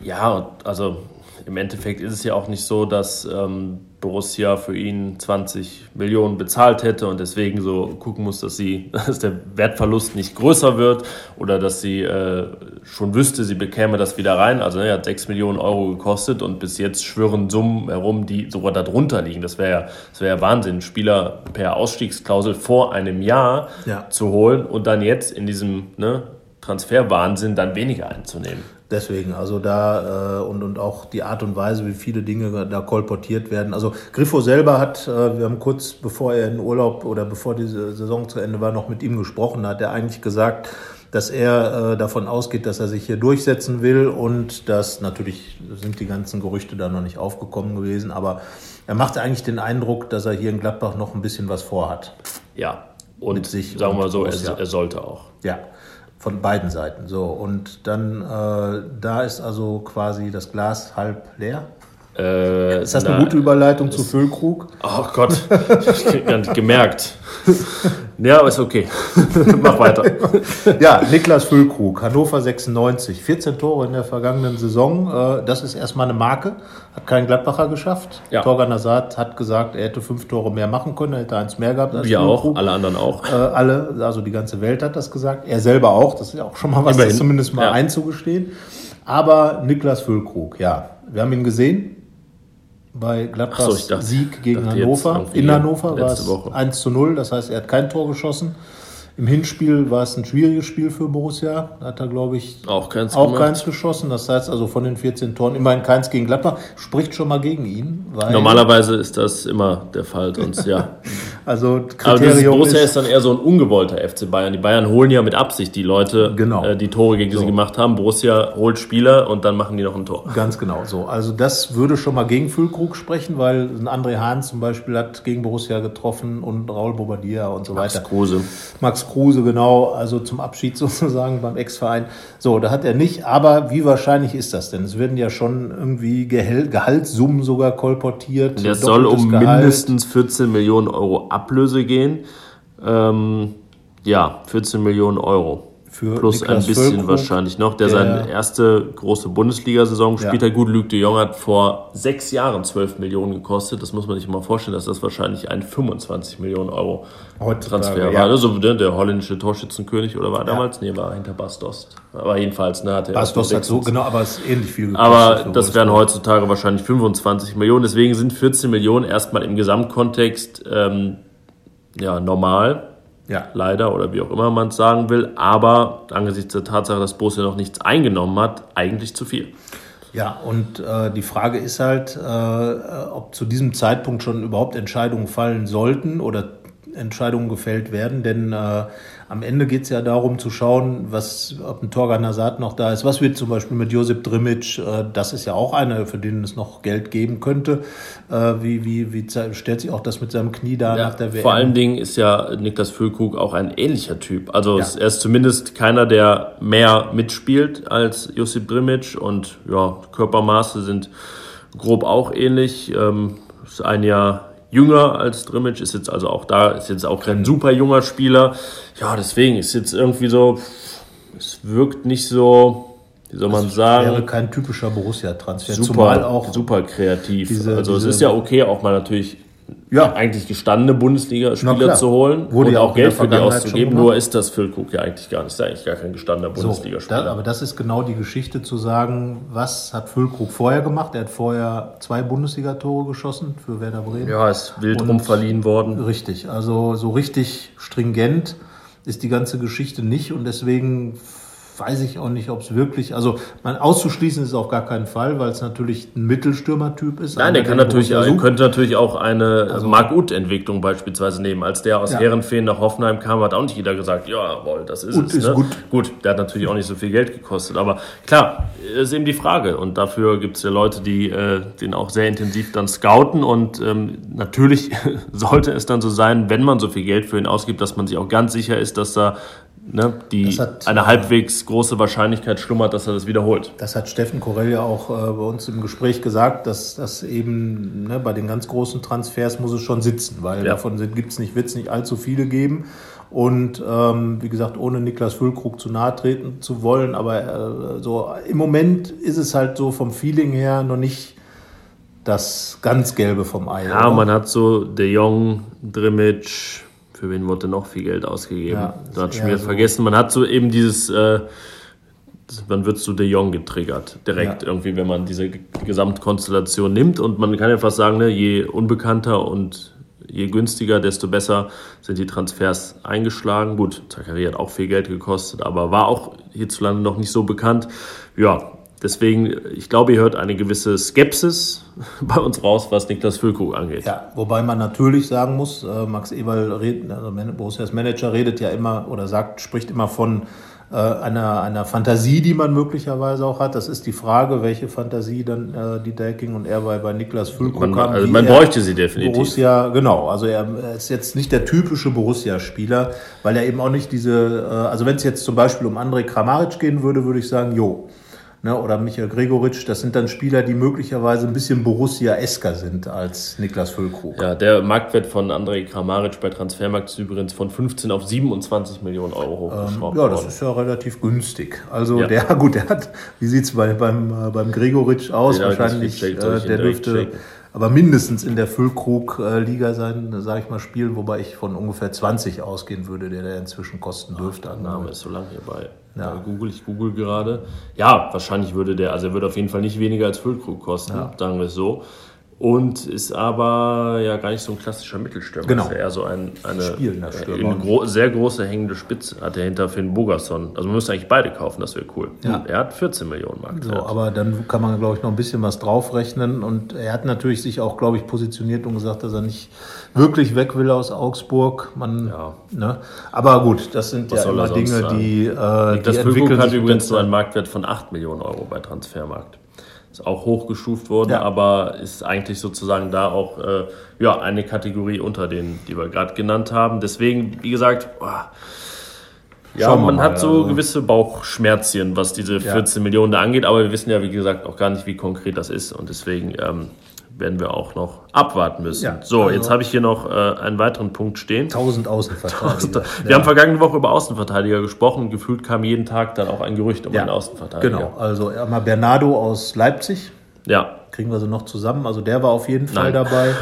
Ja, also im Endeffekt ist es ja auch nicht so, dass ähm, Borussia für ihn 20 Millionen bezahlt hätte und deswegen so gucken muss, dass, sie, dass der Wertverlust nicht größer wird oder dass sie äh, schon wüsste, sie bekäme das wieder rein. Also er hat 6 Millionen Euro gekostet und bis jetzt schwirren Summen herum, die sogar darunter liegen. Das wäre ja, das wär ja Wahnsinn, Spieler per Ausstiegsklausel vor einem Jahr ja. zu holen und dann jetzt in diesem ne, Transferwahnsinn dann weniger einzunehmen. Deswegen, also da äh, und, und auch die Art und Weise, wie viele Dinge da kolportiert werden. Also Griffo selber hat, äh, wir haben kurz bevor er in Urlaub oder bevor diese Saison zu Ende war, noch mit ihm gesprochen, hat er eigentlich gesagt, dass er äh, davon ausgeht, dass er sich hier durchsetzen will und dass natürlich sind die ganzen Gerüchte da noch nicht aufgekommen gewesen, aber er macht eigentlich den Eindruck, dass er hier in Gladbach noch ein bisschen was vorhat. Ja, und mit sich sagen wir mal so, er, er sollte auch. Ja. Von beiden Seiten. So, und dann, äh, da ist also quasi das Glas halb leer. Äh, ist das eine gute Überleitung zu Füllkrug? Oh Gott, ich nicht gemerkt. Ja, ist okay. Mach weiter. ja, Niklas Füllkrug, Hannover 96, 14 Tore in der vergangenen Saison. Äh, das ist erstmal eine Marke. Hat kein Gladbacher geschafft. Ja. Torgan Hazard hat gesagt, er hätte fünf Tore mehr machen können, er hätte eins mehr gehabt als Wir Füllkrug. auch, alle anderen auch. Äh, alle, also die ganze Welt hat das gesagt. Er selber auch. Das ist ja auch schon mal was, das zumindest mal ja. einzugestehen. Aber Niklas Füllkrug, ja, wir haben ihn gesehen bei Gladbachs so, Sieg gegen Hannover. In Hannover war es Woche. 1 zu 0, das heißt, er hat kein Tor geschossen. Im Hinspiel war es ein schwieriges Spiel für Borussia. Da hat er, glaube ich, auch, keins, auch keins, geschossen. Das heißt also von den 14 Toren immerhin keins gegen Gladbach. Spricht schon mal gegen ihn. Normalerweise ist das immer der Fall. Sonst, ja. also Kriterium Aber Borussia ist, ist, dann eher so ein ungewollter FC Bayern. Die Bayern holen ja mit Absicht die Leute, genau. äh, die Tore gegen die so. sie gemacht haben. Borussia holt Spieler und dann machen die noch ein Tor. Ganz genau so. Also das würde schon mal gegen Füllkrug sprechen, weil ein André Hahn zum Beispiel hat gegen Borussia getroffen und Raul Bobadilla und so Max weiter. Kruse. Max Kruse, genau, also zum Abschied sozusagen beim Ex-Verein. So, da hat er nicht, aber wie wahrscheinlich ist das denn? Es werden ja schon irgendwie Gehal Gehaltssummen sogar kolportiert. Das soll um Gehalt. mindestens 14 Millionen Euro Ablöse gehen. Ähm, ja, 14 Millionen Euro. Für Plus Niklas ein bisschen Völkrug, wahrscheinlich noch, der, der seine erste große Bundesliga-Saison gespielt ja. hat. Gut, Luc de Jong hat vor sechs Jahren 12 Millionen gekostet. Das muss man sich mal vorstellen, dass das wahrscheinlich ein 25 Millionen Euro Heutzutage, Transfer war. Also der, der, holländische Torschützenkönig oder war damals? Ja. Nee, war hinter Bastos. Aber jedenfalls, ne, hatte Bastos hat so, genau, aber es ist ähnlich viel gekostet. Aber das wären heutzutage wahrscheinlich 25 Millionen. Deswegen sind 14 Millionen erstmal im Gesamtkontext ähm, ja, normal ja. Leider oder wie auch immer man es sagen will. Aber angesichts der Tatsache, dass Borussia noch nichts eingenommen hat, eigentlich zu viel. Ja, und äh, die Frage ist halt, äh, ob zu diesem Zeitpunkt schon überhaupt Entscheidungen fallen sollten oder Entscheidungen gefällt werden, denn äh, am Ende geht es ja darum zu schauen, was, ob ein Torgan Hazard noch da ist. Was wird zum Beispiel mit Josip Drimic? Äh, das ist ja auch einer, für den es noch Geld geben könnte. Äh, wie, wie, wie stellt sich auch das mit seinem Knie da ja, nach der WM? Vor allen Dingen ist ja Niklas Füllkrug auch ein ähnlicher Typ. Also ja. er ist zumindest keiner, der mehr mitspielt als Josip Drimic und ja, Körpermaße sind grob auch ähnlich. Ähm, ist ein Jahr jünger als Drimmitsch, ist jetzt also auch da, ist jetzt auch kein super junger Spieler. Ja, deswegen ist jetzt irgendwie so, es wirkt nicht so, wie soll man das sagen? Wäre kein typischer Borussia-Transfer. Super, auch super kreativ. Diese, also diese, es ist ja okay, auch mal natürlich ja. eigentlich gestandene Bundesligaspieler zu holen Wurde und ja auch Geld für die auszugeben. Nur ist das Füllkrug ja eigentlich gar nicht. Ist eigentlich gar kein gestandener Bundesligaspieler. So, aber das ist genau die Geschichte zu sagen, was hat Füllkrug vorher gemacht? Er hat vorher zwei Bundesligatore geschossen für Werder Bremen. Ja, ist wild rumverliehen worden. Richtig, also so richtig stringent ist die ganze Geschichte nicht und deswegen weiß ich auch nicht, ob es wirklich, also man auszuschließen ist auf gar keinen Fall, weil es natürlich ein Mittelstürmertyp ist. Nein, der kann natürlich, er könnte natürlich auch eine also, Mark Uth Entwicklung beispielsweise nehmen. Als der aus ja. Herrenfeen nach Hoffenheim kam, hat auch nicht jeder gesagt, ja, jawohl, das ist Uth es. Ist ne? gut. gut, der hat natürlich auch nicht so viel Geld gekostet, aber klar, ist eben die Frage und dafür gibt es ja Leute, die äh, den auch sehr intensiv dann scouten und ähm, natürlich sollte es dann so sein, wenn man so viel Geld für ihn ausgibt, dass man sich auch ganz sicher ist, dass da ne, die hat, eine halbwegs große Wahrscheinlichkeit schlummert, dass er das wiederholt. Das hat Steffen Korell ja auch äh, bei uns im Gespräch gesagt, dass das eben ne, bei den ganz großen Transfers muss es schon sitzen, weil ja. davon gibt es nicht, wird es nicht allzu viele geben. Und ähm, wie gesagt, ohne Niklas Füllkrug zu nahe treten zu wollen, aber äh, so im Moment ist es halt so vom Feeling her noch nicht das ganz Gelbe vom Ei. Ja, oder? man hat so De Jong, Drimmitsch, für wen wurde noch viel Geld ausgegeben? Ja, da hat schon wieder so vergessen. Man hat so eben dieses, äh, man wird zu De Jong getriggert, direkt ja. irgendwie, wenn man diese Gesamtkonstellation nimmt. Und man kann ja fast sagen, ne, je unbekannter und je günstiger, desto besser sind die Transfers eingeschlagen. Gut, Zachary hat auch viel Geld gekostet, aber war auch hierzulande noch nicht so bekannt. Ja, Deswegen, ich glaube, ihr hört eine gewisse Skepsis bei uns raus, was Niklas Füllkrug angeht. Ja, wobei man natürlich sagen muss, äh, Max Eberl, redet, also Borussias Manager, redet ja immer oder sagt, spricht immer von äh, einer, einer Fantasie, die man möglicherweise auch hat. Das ist die Frage, welche Fantasie dann äh, die Decking und er bei, bei Niklas Füllkrug man, haben. Also man bräuchte sie definitiv. Borussia, genau. Also er ist jetzt nicht der typische Borussia-Spieler, weil er eben auch nicht diese, äh, also wenn es jetzt zum Beispiel um André Kramaric gehen würde, würde ich sagen, jo, ne, oder Michael Gregoritsch, das sind dann Spieler, die möglicherweise ein bisschen Borussia-esker sind als Niklas Füllkrug. Ja, der Marktwert von Andrei Kramaric bei Transfermarkt ist übrigens von 15 auf 27 Millionen Euro hochgeschraubt ähm, Ja, das ist ja relativ günstig. Also ja. der, gut, der hat, wie sieht's bei, beim, äh, beim Gregoritsch aus? Den Wahrscheinlich, äh, der dürfte aber mindestens in der Füllkrug-Liga sein, sage ich mal, spielen, wobei ich von ungefähr 20 ausgehen würde, der der inzwischen kosten dürfte. Der Name ist so lange hierbei. Ja. Google, ich google gerade. Ja, wahrscheinlich würde der, also er würde auf jeden Fall nicht weniger als Füllkrug kosten, ja. sagen wir es so. Und ist aber ja gar nicht so ein klassischer Mittelstürmer. Genau. Ist eher so ein, eine, eine gro sehr große hängende Spitze hat er hinter Finn Bogerson. Also man müsste eigentlich beide kaufen, das wäre cool. Ja. Er hat 14 Millionen Mark. So, aber dann kann man, glaube ich, noch ein bisschen was draufrechnen. Und er hat natürlich sich auch, glaube ich, positioniert und gesagt, dass er nicht wirklich weg will aus Augsburg. Man, ja. ne? Aber gut, das sind was ja immer Dinge, die, äh, die entwickeln hat übrigens so einen Marktwert von 8 Millionen Euro bei Transfermarkt ist auch hochgestuft worden, ja. aber ist eigentlich sozusagen da auch äh, ja, eine Kategorie unter denen, die wir gerade genannt haben. Deswegen, wie gesagt, boah, ja, man mal, hat so also. gewisse Bauchschmerzchen, was diese 14 ja. Millionen da angeht, aber wir wissen ja, wie gesagt, auch gar nicht, wie konkret das ist. Und deswegen ähm, werden wir auch noch abwarten müssen. Ja, so, also jetzt habe ich hier noch äh, einen weiteren Punkt stehen. 1000 Außenverteidiger. Wir ja. haben vergangene Woche über Außenverteidiger gesprochen. Gefühlt kam jeden Tag dann auch ein Gerücht um ja, einen Außenverteidiger. Genau, also einmal Bernardo aus Leipzig. Ja kriegen wir sie noch zusammen. Also der war auf jeden Fall Nein. dabei.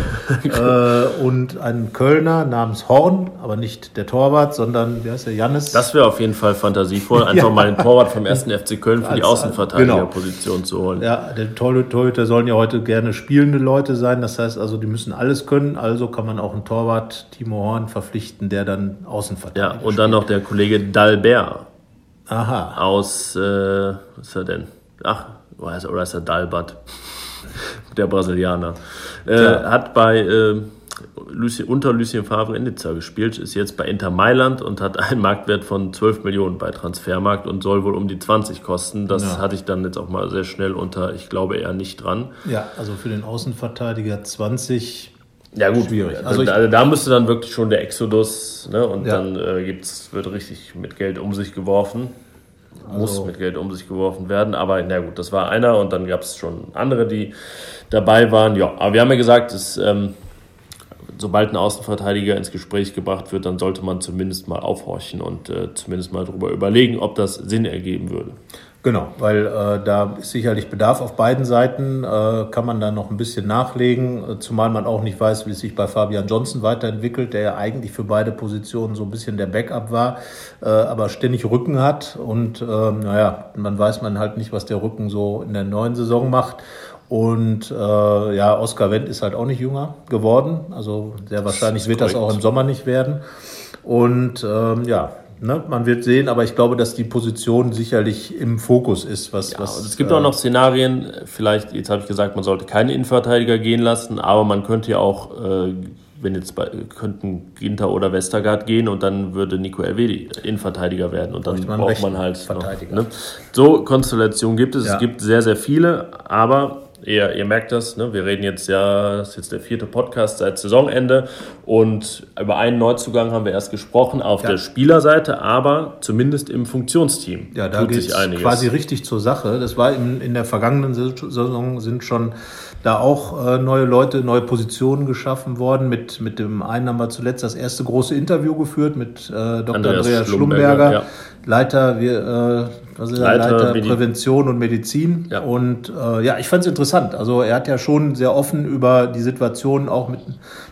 äh, und ein Kölner namens Horn, aber nicht der Torwart, sondern wie heißt der, Jannis? Das wäre auf jeden Fall fantasievoll, einfach ja. mal den Torwart vom ersten FC Köln für Als, die Außenverteidigerposition genau. zu holen. Ja, der Torhüter sollen ja heute gerne spielende Leute sein. Das heißt also, die müssen alles können. Also kann man auch einen Torwart, Timo Horn, verpflichten, der dann Außenverteidiger Ja, und spielt. dann noch der Kollege Dalbert. Aha. Aus, äh, was ist er denn? Ach, oder ist er Dalbert? der Brasilianer. Äh, hat bei äh, Lucien, unter Lucien Favre in Nizza gespielt, ist jetzt bei Inter Mailand und hat einen Marktwert von 12 Millionen bei Transfermarkt und soll wohl um die 20 kosten. Das ja. hatte ich dann jetzt auch mal sehr schnell unter, ich glaube eher nicht dran. Ja, also für den Außenverteidiger 20 ja gut, schwierig. Also da, da, müsste dann wirklich schon der Exodus, ne, und ja. dann äh, gibt's, wird richtig mit Geld um sich geworfen. Muss also, mit Geld um sich geworfen werden. Aber na gut, das war einer und dann gab es schon andere, die dabei waren. Ja, aber wir haben ja gesagt, dass, ähm, sobald ein Außenverteidiger ins Gespräch gebracht wird, dann sollte man zumindest mal aufhorchen und äh, zumindest mal darüber überlegen, ob das Sinn ergeben würde. Genau, weil äh, da ist sicherlich Bedarf auf beiden Seiten, äh, kann man da noch ein bisschen nachlegen, äh, zumal man auch nicht weiß, wie es sich bei Fabian Johnson weiterentwickelt, der ja eigentlich für beide Positionen so ein bisschen der Backup war, äh, aber ständig Rücken hat und äh, naja, man weiß man halt nicht, was der Rücken so in der neuen Saison macht. Und äh, ja, Oskar Wendt ist halt auch nicht jünger geworden, also sehr wahrscheinlich wird das auch im Sommer nicht werden. Und ähm, ja, Ne, man wird sehen, aber ich glaube, dass die Position sicherlich im Fokus ist. Was, ja, was, es gibt äh, auch noch Szenarien, vielleicht, jetzt habe ich gesagt, man sollte keine Innenverteidiger gehen lassen, aber man könnte ja auch, äh, wenn jetzt bei, könnten Ginter oder Westergaard gehen und dann würde Nico Elvedi Innenverteidiger werden und dann braucht man halt. Noch, ne? So Konstellationen gibt es, ja. es gibt sehr, sehr viele, aber Ihr, ihr merkt das, ne? wir reden jetzt ja, das ist jetzt der vierte Podcast seit Saisonende und über einen Neuzugang haben wir erst gesprochen auf ja. der Spielerseite, aber zumindest im Funktionsteam. Ja, da geht es quasi richtig zur Sache. Das war in, in der vergangenen Saison sind schon da auch äh, neue Leute, neue Positionen geschaffen worden. Mit, mit dem einen haben wir zuletzt das erste große Interview geführt mit äh, Dr. Andreas, Andreas Schlumberger, Schlumberger ja. Leiter, wir, äh, ist Leiter, Leiter Prävention und Medizin. Ja. Und äh, ja, ich fand es interessant. Also er hat ja schon sehr offen über die Situation auch mit,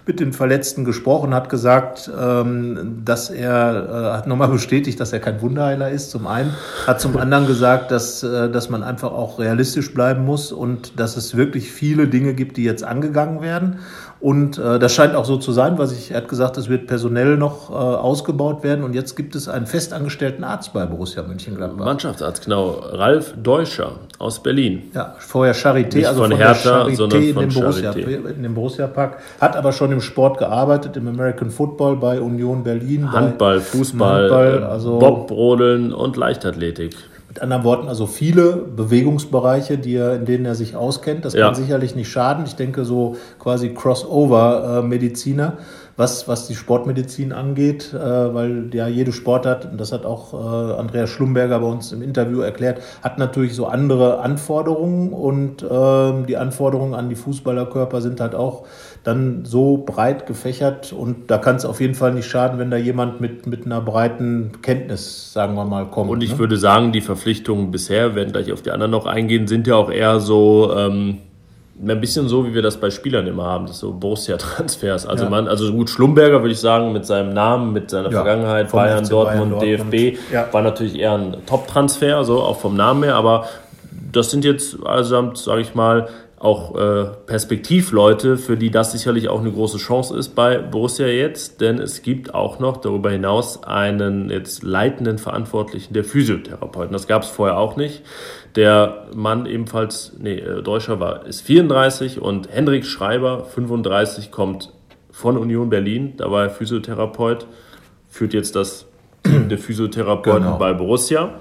mit den Verletzten gesprochen, hat gesagt, ähm, dass er äh, hat nochmal bestätigt, dass er kein Wunderheiler ist, zum einen, hat zum anderen gesagt, dass, äh, dass man einfach auch realistisch bleiben muss und dass es wirklich viele Dinge gibt, die jetzt angegangen werden. Und äh, das scheint auch so zu sein, was ich, er hat gesagt, es wird personell noch äh, ausgebaut werden. Und jetzt gibt es einen festangestellten Arzt bei Borussia Mönchengladbach. Mannschaftsarzt, genau. Ralf Deutscher aus Berlin. Ja, vorher Charité, Nicht also von, von Hertha, Charité sondern von in dem, Borussia, in dem Borussia Park. Hat aber schon im Sport gearbeitet, im American Football bei Union Berlin. Handball, Fußball, Handball, also Bobbrodeln und Leichtathletik. Mit anderen Worten, also viele Bewegungsbereiche, die er, in denen er sich auskennt. Das ja. kann sicherlich nicht schaden. Ich denke, so quasi Crossover-Mediziner, was, was die Sportmedizin angeht, äh, weil ja jede Sportart, und das hat auch äh, Andreas Schlumberger bei uns im Interview erklärt, hat natürlich so andere Anforderungen und äh, die Anforderungen an die Fußballerkörper sind halt auch dann so breit gefächert und da kann es auf jeden Fall nicht schaden, wenn da jemand mit, mit einer breiten Kenntnis, sagen wir mal, kommt. Und ich ne? würde sagen, die Verpflichtungen bisher, werden gleich auf die anderen noch eingehen, sind ja auch eher so ähm, ein bisschen so, wie wir das bei Spielern immer haben, das so Borussia-Transfers. Also ja. man, also gut, Schlumberger würde ich sagen, mit seinem Namen, mit seiner ja, Vergangenheit, Bayern, Dortmund, Bayern, Dortmund, DFB, ja. war natürlich eher ein Top-Transfer, so auch vom Namen her, aber das sind jetzt allesamt, sage ich mal, auch äh, Perspektivleute, für die das sicherlich auch eine große Chance ist bei Borussia jetzt, denn es gibt auch noch darüber hinaus einen jetzt leitenden Verantwortlichen der Physiotherapeuten. Das gab es vorher auch nicht. Der Mann ebenfalls, nee, äh, Deutscher war, ist 34 und Hendrik Schreiber, 35, kommt von Union Berlin, da war er Physiotherapeut, führt jetzt das Team der Physiotherapeuten genau. bei Borussia.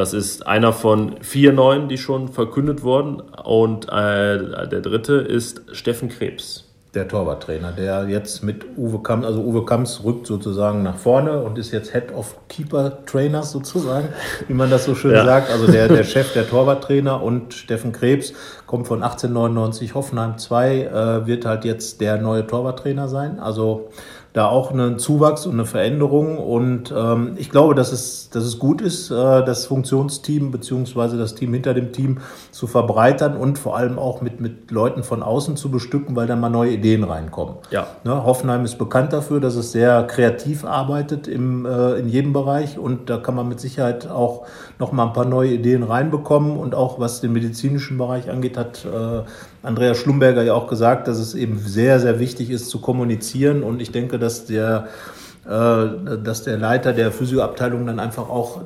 Das ist einer von vier neuen, die schon verkündet wurden. Und äh, der dritte ist Steffen Krebs. Der Torwarttrainer, der jetzt mit Uwe Kamps, also Uwe Kamps rückt sozusagen nach vorne und ist jetzt Head of Keeper Trainers sozusagen, wie man das so schön ja. sagt. Also der, der Chef der Torwarttrainer und Steffen Krebs kommt von 1899 Hoffenheim 2, äh, wird halt jetzt der neue Torwarttrainer sein. Also da auch einen Zuwachs und eine Veränderung. Und ähm, ich glaube, dass es, dass es gut ist, äh, das Funktionsteam beziehungsweise das Team hinter dem Team zu verbreitern und vor allem auch mit, mit Leuten von außen zu bestücken, weil dann mal neue Ideen reinkommen. Ja. Ne, Hoffenheim ist bekannt dafür, dass es sehr kreativ arbeitet im, äh, in jedem Bereich und da kann man mit Sicherheit auch noch mal ein paar neue Ideen reinbekommen. Und auch was den medizinischen Bereich angeht, hat äh, Andreas Schlumberger ja auch gesagt, dass es eben sehr, sehr wichtig ist zu kommunizieren. Und ich denke, dass der, äh, dass der Leiter der Physioabteilung dann einfach auch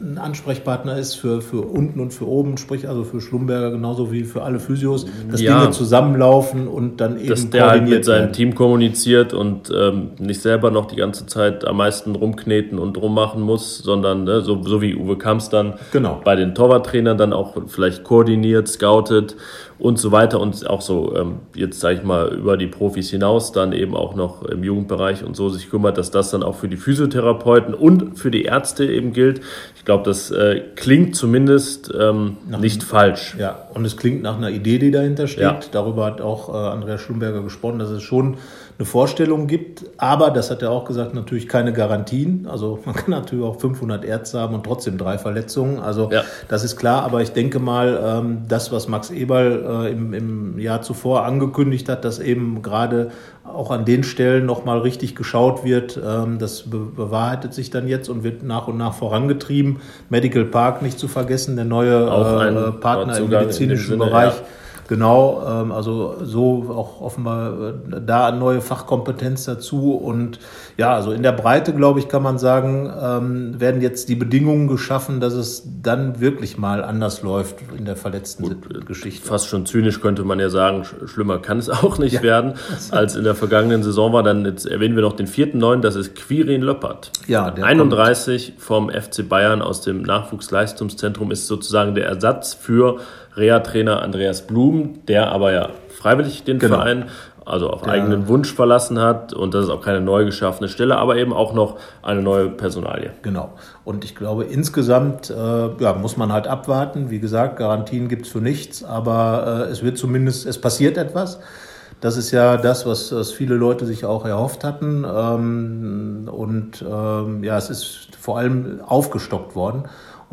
ein Ansprechpartner ist für, für unten und für oben, sprich also für Schlumberger genauso wie für alle Physios, dass ja, Dinge zusammenlaufen und dann eben dass der halt mit seinem. Team kommuniziert und ähm, nicht selber noch die ganze Zeit am meisten rumkneten und rummachen muss, sondern ne, so, so wie Uwe Kamps dann genau. bei den Torwarttrainern dann auch vielleicht koordiniert, scoutet und so weiter und auch so ähm, jetzt sage ich mal über die Profis hinaus dann eben auch noch im Jugendbereich und so sich kümmert, dass das dann auch für die Physiotherapeuten und für die Ärzte eben gilt. Ich glaube das äh, klingt zumindest ähm, nicht falsch. Ja, und es klingt nach einer Idee, die dahinter steht. Ja. Darüber hat auch äh, Andreas Schlumberger gesprochen, dass es schon eine Vorstellung gibt. Aber, das hat er auch gesagt, natürlich keine Garantien. Also man kann natürlich auch 500 Ärzte haben und trotzdem drei Verletzungen. Also ja. das ist klar. Aber ich denke mal, ähm, das, was Max Eberl äh, im, im Jahr zuvor angekündigt hat, dass eben gerade auch an den Stellen nochmal richtig geschaut wird. Ähm, das bewahrheitet sich dann jetzt und wird nach und nach vorangetrieben. Medical Park nicht zu vergessen, der neue äh, Partner im medizinischen Sinne, Bereich. Ja Genau, ähm, also so auch offenbar äh, da neue Fachkompetenz dazu. Und ja, also in der Breite, glaube ich, kann man sagen, ähm, werden jetzt die Bedingungen geschaffen, dass es dann wirklich mal anders läuft in der verletzten Gut, Geschichte. Fast schon zynisch könnte man ja sagen, schlimmer kann es auch nicht ja. werden, als in der vergangenen Saison war. Dann jetzt erwähnen wir noch den vierten neuen, das ist Quirin Löppert. Ja, der 31 vom FC Bayern aus dem Nachwuchsleistungszentrum ist sozusagen der Ersatz für Reha-Trainer Andreas Blum, der aber ja freiwillig den genau. Verein also auf ja. eigenen Wunsch verlassen hat und das ist auch keine neu geschaffene Stelle, aber eben auch noch eine neue Personalie. Genau. Und ich glaube, insgesamt äh, ja, muss man halt abwarten. Wie gesagt, Garantien gibt es für nichts, aber äh, es wird zumindest, es passiert etwas. Das ist ja das, was, was viele Leute sich auch erhofft hatten. Ähm, und ähm, ja, es ist vor allem aufgestockt worden.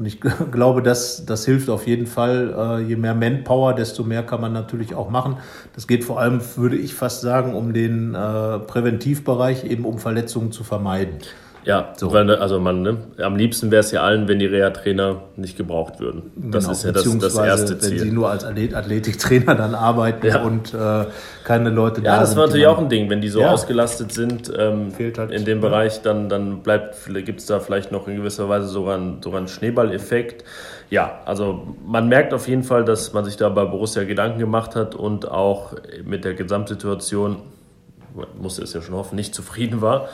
Und ich glaube, das, das hilft auf jeden Fall. Äh, je mehr Manpower, desto mehr kann man natürlich auch machen. Das geht vor allem, würde ich fast sagen, um den äh, Präventivbereich, eben um Verletzungen zu vermeiden. Ja, so. weil, also man, ne, am liebsten wäre es ja allen, wenn die Reha-Trainer nicht gebraucht würden. Das genau, ist ja das, das erste Ziel. Wenn sie nur als Athletiktrainer dann arbeiten ja. und äh, keine Leute ja, da Ja, das war natürlich auch ein Ding. Wenn die so ja. ausgelastet sind ähm, halt in dem Bereich, dann, dann gibt es da vielleicht noch in gewisser Weise sogar einen, sogar einen Schneeballeffekt. Ja, also man merkt auf jeden Fall, dass man sich da bei Borussia Gedanken gemacht hat und auch mit der Gesamtsituation, man musste es ja schon hoffen, nicht zufrieden war.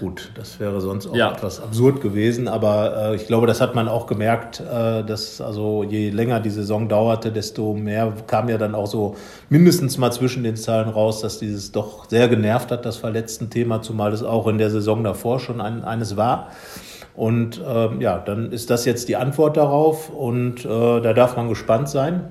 Gut, das wäre sonst auch ja. etwas absurd gewesen, aber äh, ich glaube, das hat man auch gemerkt, äh, dass also je länger die Saison dauerte, desto mehr kam ja dann auch so mindestens mal zwischen den Zahlen raus, dass dieses doch sehr genervt hat, das verletzten Thema, zumal es auch in der Saison davor schon ein, eines war. Und äh, ja, dann ist das jetzt die Antwort darauf und äh, da darf man gespannt sein,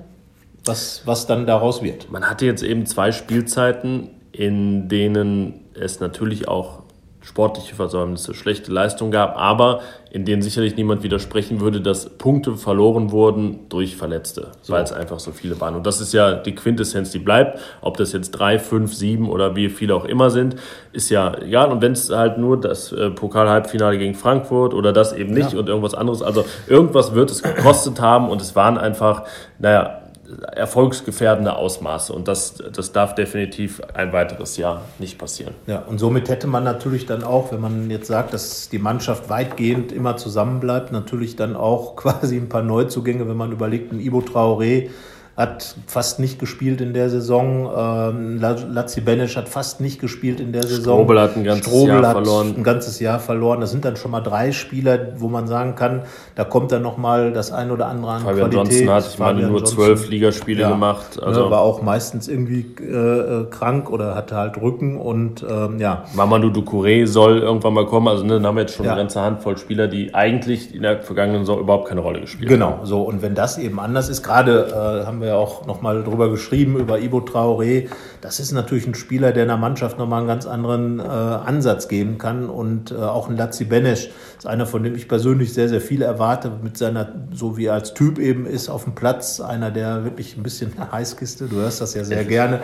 was, was dann daraus wird. Man hatte jetzt eben zwei Spielzeiten, in denen es natürlich auch sportliche Versäumnisse, schlechte Leistung gab, aber in denen sicherlich niemand widersprechen würde, dass Punkte verloren wurden durch Verletzte, so. weil es einfach so viele waren. Und das ist ja die Quintessenz, die bleibt. Ob das jetzt drei, fünf, sieben oder wie viele auch immer sind, ist ja egal. Und wenn es halt nur das äh, Pokal-Halbfinale gegen Frankfurt oder das eben nicht ja. und irgendwas anderes, also irgendwas wird es gekostet haben und es waren einfach, naja, erfolgsgefährdende Ausmaße. Und das, das darf definitiv ein weiteres Jahr nicht passieren. Ja, und somit hätte man natürlich dann auch, wenn man jetzt sagt, dass die Mannschaft weitgehend immer zusammenbleibt, natürlich dann auch quasi ein paar Neuzugänge, wenn man überlegt, ein Ibo Traoré hat fast nicht gespielt in der Saison. Ähm, Lazzi Benesch hat fast nicht gespielt in der Saison. Strobel hat ein ganzes Strobel Jahr verloren. Ein ganzes Jahr verloren. Das sind dann schon mal drei Spieler, wo man sagen kann, da kommt dann noch mal das ein oder andere an Fabian Qualität. Johnson hat, ich meine, nur Johnson. zwölf Ligaspiele ja. gemacht. Ne, also war auch meistens irgendwie äh, krank oder hatte halt Rücken und ähm, ja. Mamadou Ducouré soll irgendwann mal kommen. Also ne, dann haben wir jetzt schon ja. eine ganze Handvoll Spieler, die eigentlich in der vergangenen Saison überhaupt keine Rolle gespielt genau, haben. Genau, so. Und wenn das eben anders ist, gerade äh, haben wir wir ja auch nochmal drüber geschrieben, über Ibo Traoré. Das ist natürlich ein Spieler, der einer Mannschaft nochmal einen ganz anderen äh, Ansatz geben kann. Und äh, auch ein Lazzi Benesch ist einer, von dem ich persönlich sehr, sehr viel erwarte, mit seiner, so wie er als Typ eben ist, auf dem Platz. Einer, der wirklich ein bisschen Heißkiste, du hörst das ja sehr gerne.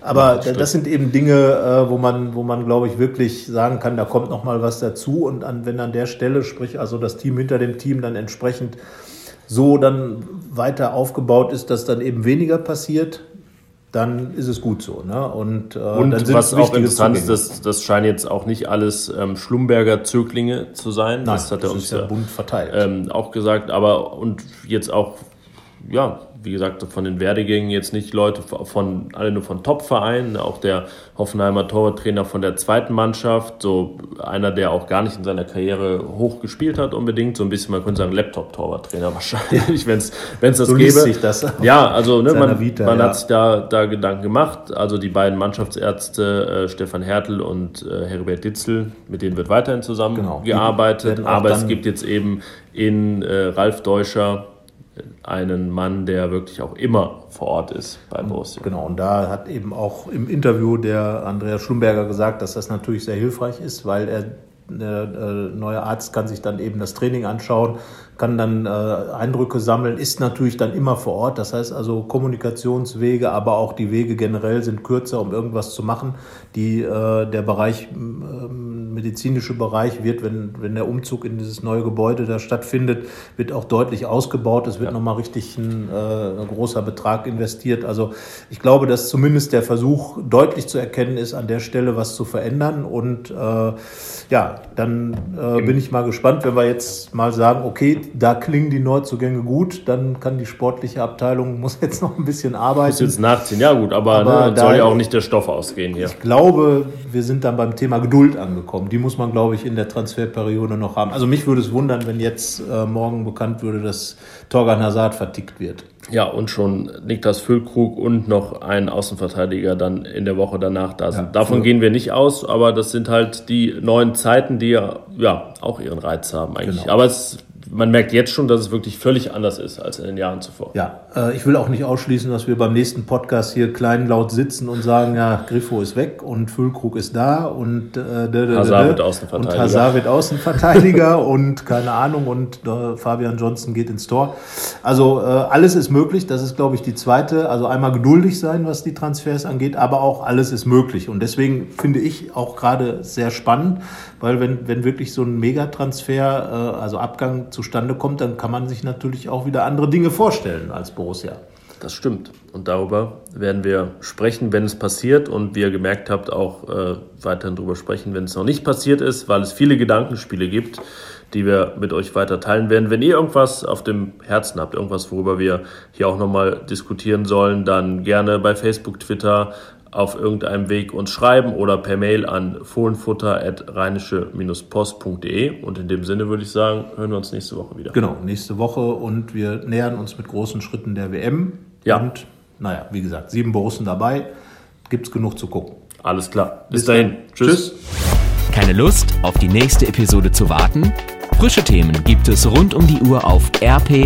Aber ja, das, das, sind eben Dinge, äh, wo man, wo man, glaube ich, wirklich sagen kann, da kommt nochmal was dazu. Und an, wenn an der Stelle, sprich also das Team hinter dem Team dann entsprechend so dann weiter aufgebaut ist, dass dann eben weniger passiert, dann ist es gut so. Ne? Und, äh, und dann was auch interessant ist, das, das scheinen jetzt auch nicht alles ähm, Schlumberger Zöglinge zu sein. Nein, das hat er uns ja bunt verteilt. Ähm, auch gesagt. Aber und jetzt auch ja, wie gesagt, von den Werdegängen jetzt nicht Leute von, alle nur von Top-Vereinen, auch der Hoffenheimer Torwarttrainer von der zweiten Mannschaft, so einer, der auch gar nicht in seiner Karriere hoch gespielt hat unbedingt, so ein bisschen, man könnte sagen, Laptop-Torwarttrainer wahrscheinlich, wenn es das so gäbe. Sich das ja, also ne, man, Vita, man ja. hat sich da, da Gedanken gemacht, also die beiden Mannschaftsärzte, äh, Stefan Hertel und äh, Heribert Ditzel, mit denen wird weiterhin zusammengearbeitet, genau. aber es gibt jetzt eben in äh, Ralf Deutscher, einen Mann, der wirklich auch immer vor Ort ist bei Borussia. Genau, und da hat eben auch im Interview der Andreas Schlumberger gesagt, dass das natürlich sehr hilfreich ist, weil er der äh, neue Arzt kann sich dann eben das Training anschauen, kann dann äh, Eindrücke sammeln, ist natürlich dann immer vor Ort. Das heißt also Kommunikationswege, aber auch die Wege generell sind kürzer, um irgendwas zu machen. Die, äh, der Bereich, äh, medizinische Bereich wird, wenn, wenn der Umzug in dieses neue Gebäude da stattfindet, wird auch deutlich ausgebaut. Es wird ja. nochmal richtig ein, äh, ein großer Betrag investiert. Also ich glaube, dass zumindest der Versuch deutlich zu erkennen ist, an der Stelle was zu verändern. Und äh, ja, dann äh, bin ich mal gespannt, wenn wir jetzt mal sagen, okay, da klingen die Neuzugänge gut, dann kann die sportliche Abteilung, muss jetzt noch ein bisschen arbeiten. Muss jetzt nachziehen, ja gut, aber, aber ne, soll ja auch nicht der Stoff ausgehen hier. Ich glaube, wir sind dann beim Thema Geduld angekommen. Die muss man, glaube ich, in der Transferperiode noch haben. Also mich würde es wundern, wenn jetzt äh, morgen bekannt würde, dass Torgan Hazard vertickt wird. Ja, und schon Niklas Füllkrug und noch ein Außenverteidiger dann in der Woche danach da sind. Ja, Davon gehen wir nicht aus, aber das sind halt die neuen Zeiten, die ja, ja auch ihren Reiz haben eigentlich. Genau. Aber es man merkt jetzt schon, dass es wirklich völlig anders ist als in den Jahren zuvor. Ja, äh, ich will auch nicht ausschließen, dass wir beim nächsten Podcast hier kleinlaut sitzen und sagen, ja, Griffo ist weg und Füllkrug ist da und äh, Hazard wird Außenverteidiger. Und Hazard wird Außenverteidiger und keine Ahnung und äh, Fabian Johnson geht ins Tor. Also äh, alles ist möglich. Das ist, glaube ich, die zweite. Also einmal geduldig sein, was die Transfers angeht, aber auch alles ist möglich. Und deswegen finde ich auch gerade sehr spannend, weil wenn, wenn wirklich so ein Megatransfer, äh, also Abgang zustande kommt, dann kann man sich natürlich auch wieder andere Dinge vorstellen als Borussia. Das stimmt. Und darüber werden wir sprechen, wenn es passiert. Und wie ihr gemerkt habt, auch äh, weiterhin darüber sprechen, wenn es noch nicht passiert ist, weil es viele Gedankenspiele gibt, die wir mit euch weiter teilen werden. Wenn ihr irgendwas auf dem Herzen habt, irgendwas, worüber wir hier auch nochmal diskutieren sollen, dann gerne bei Facebook, Twitter, auf irgendeinem Weg uns schreiben oder per Mail an fohlenfutter.rheinische-post.de. Und in dem Sinne würde ich sagen, hören wir uns nächste Woche wieder. Genau, nächste Woche und wir nähern uns mit großen Schritten der WM. Ja. Und naja, wie gesagt, sieben Borussen dabei. Gibt es genug zu gucken. Alles klar. Bis, Bis dahin. Tschüss. Tschüss. Keine Lust, auf die nächste Episode zu warten? Frische Themen gibt es rund um die Uhr auf rp-online.de.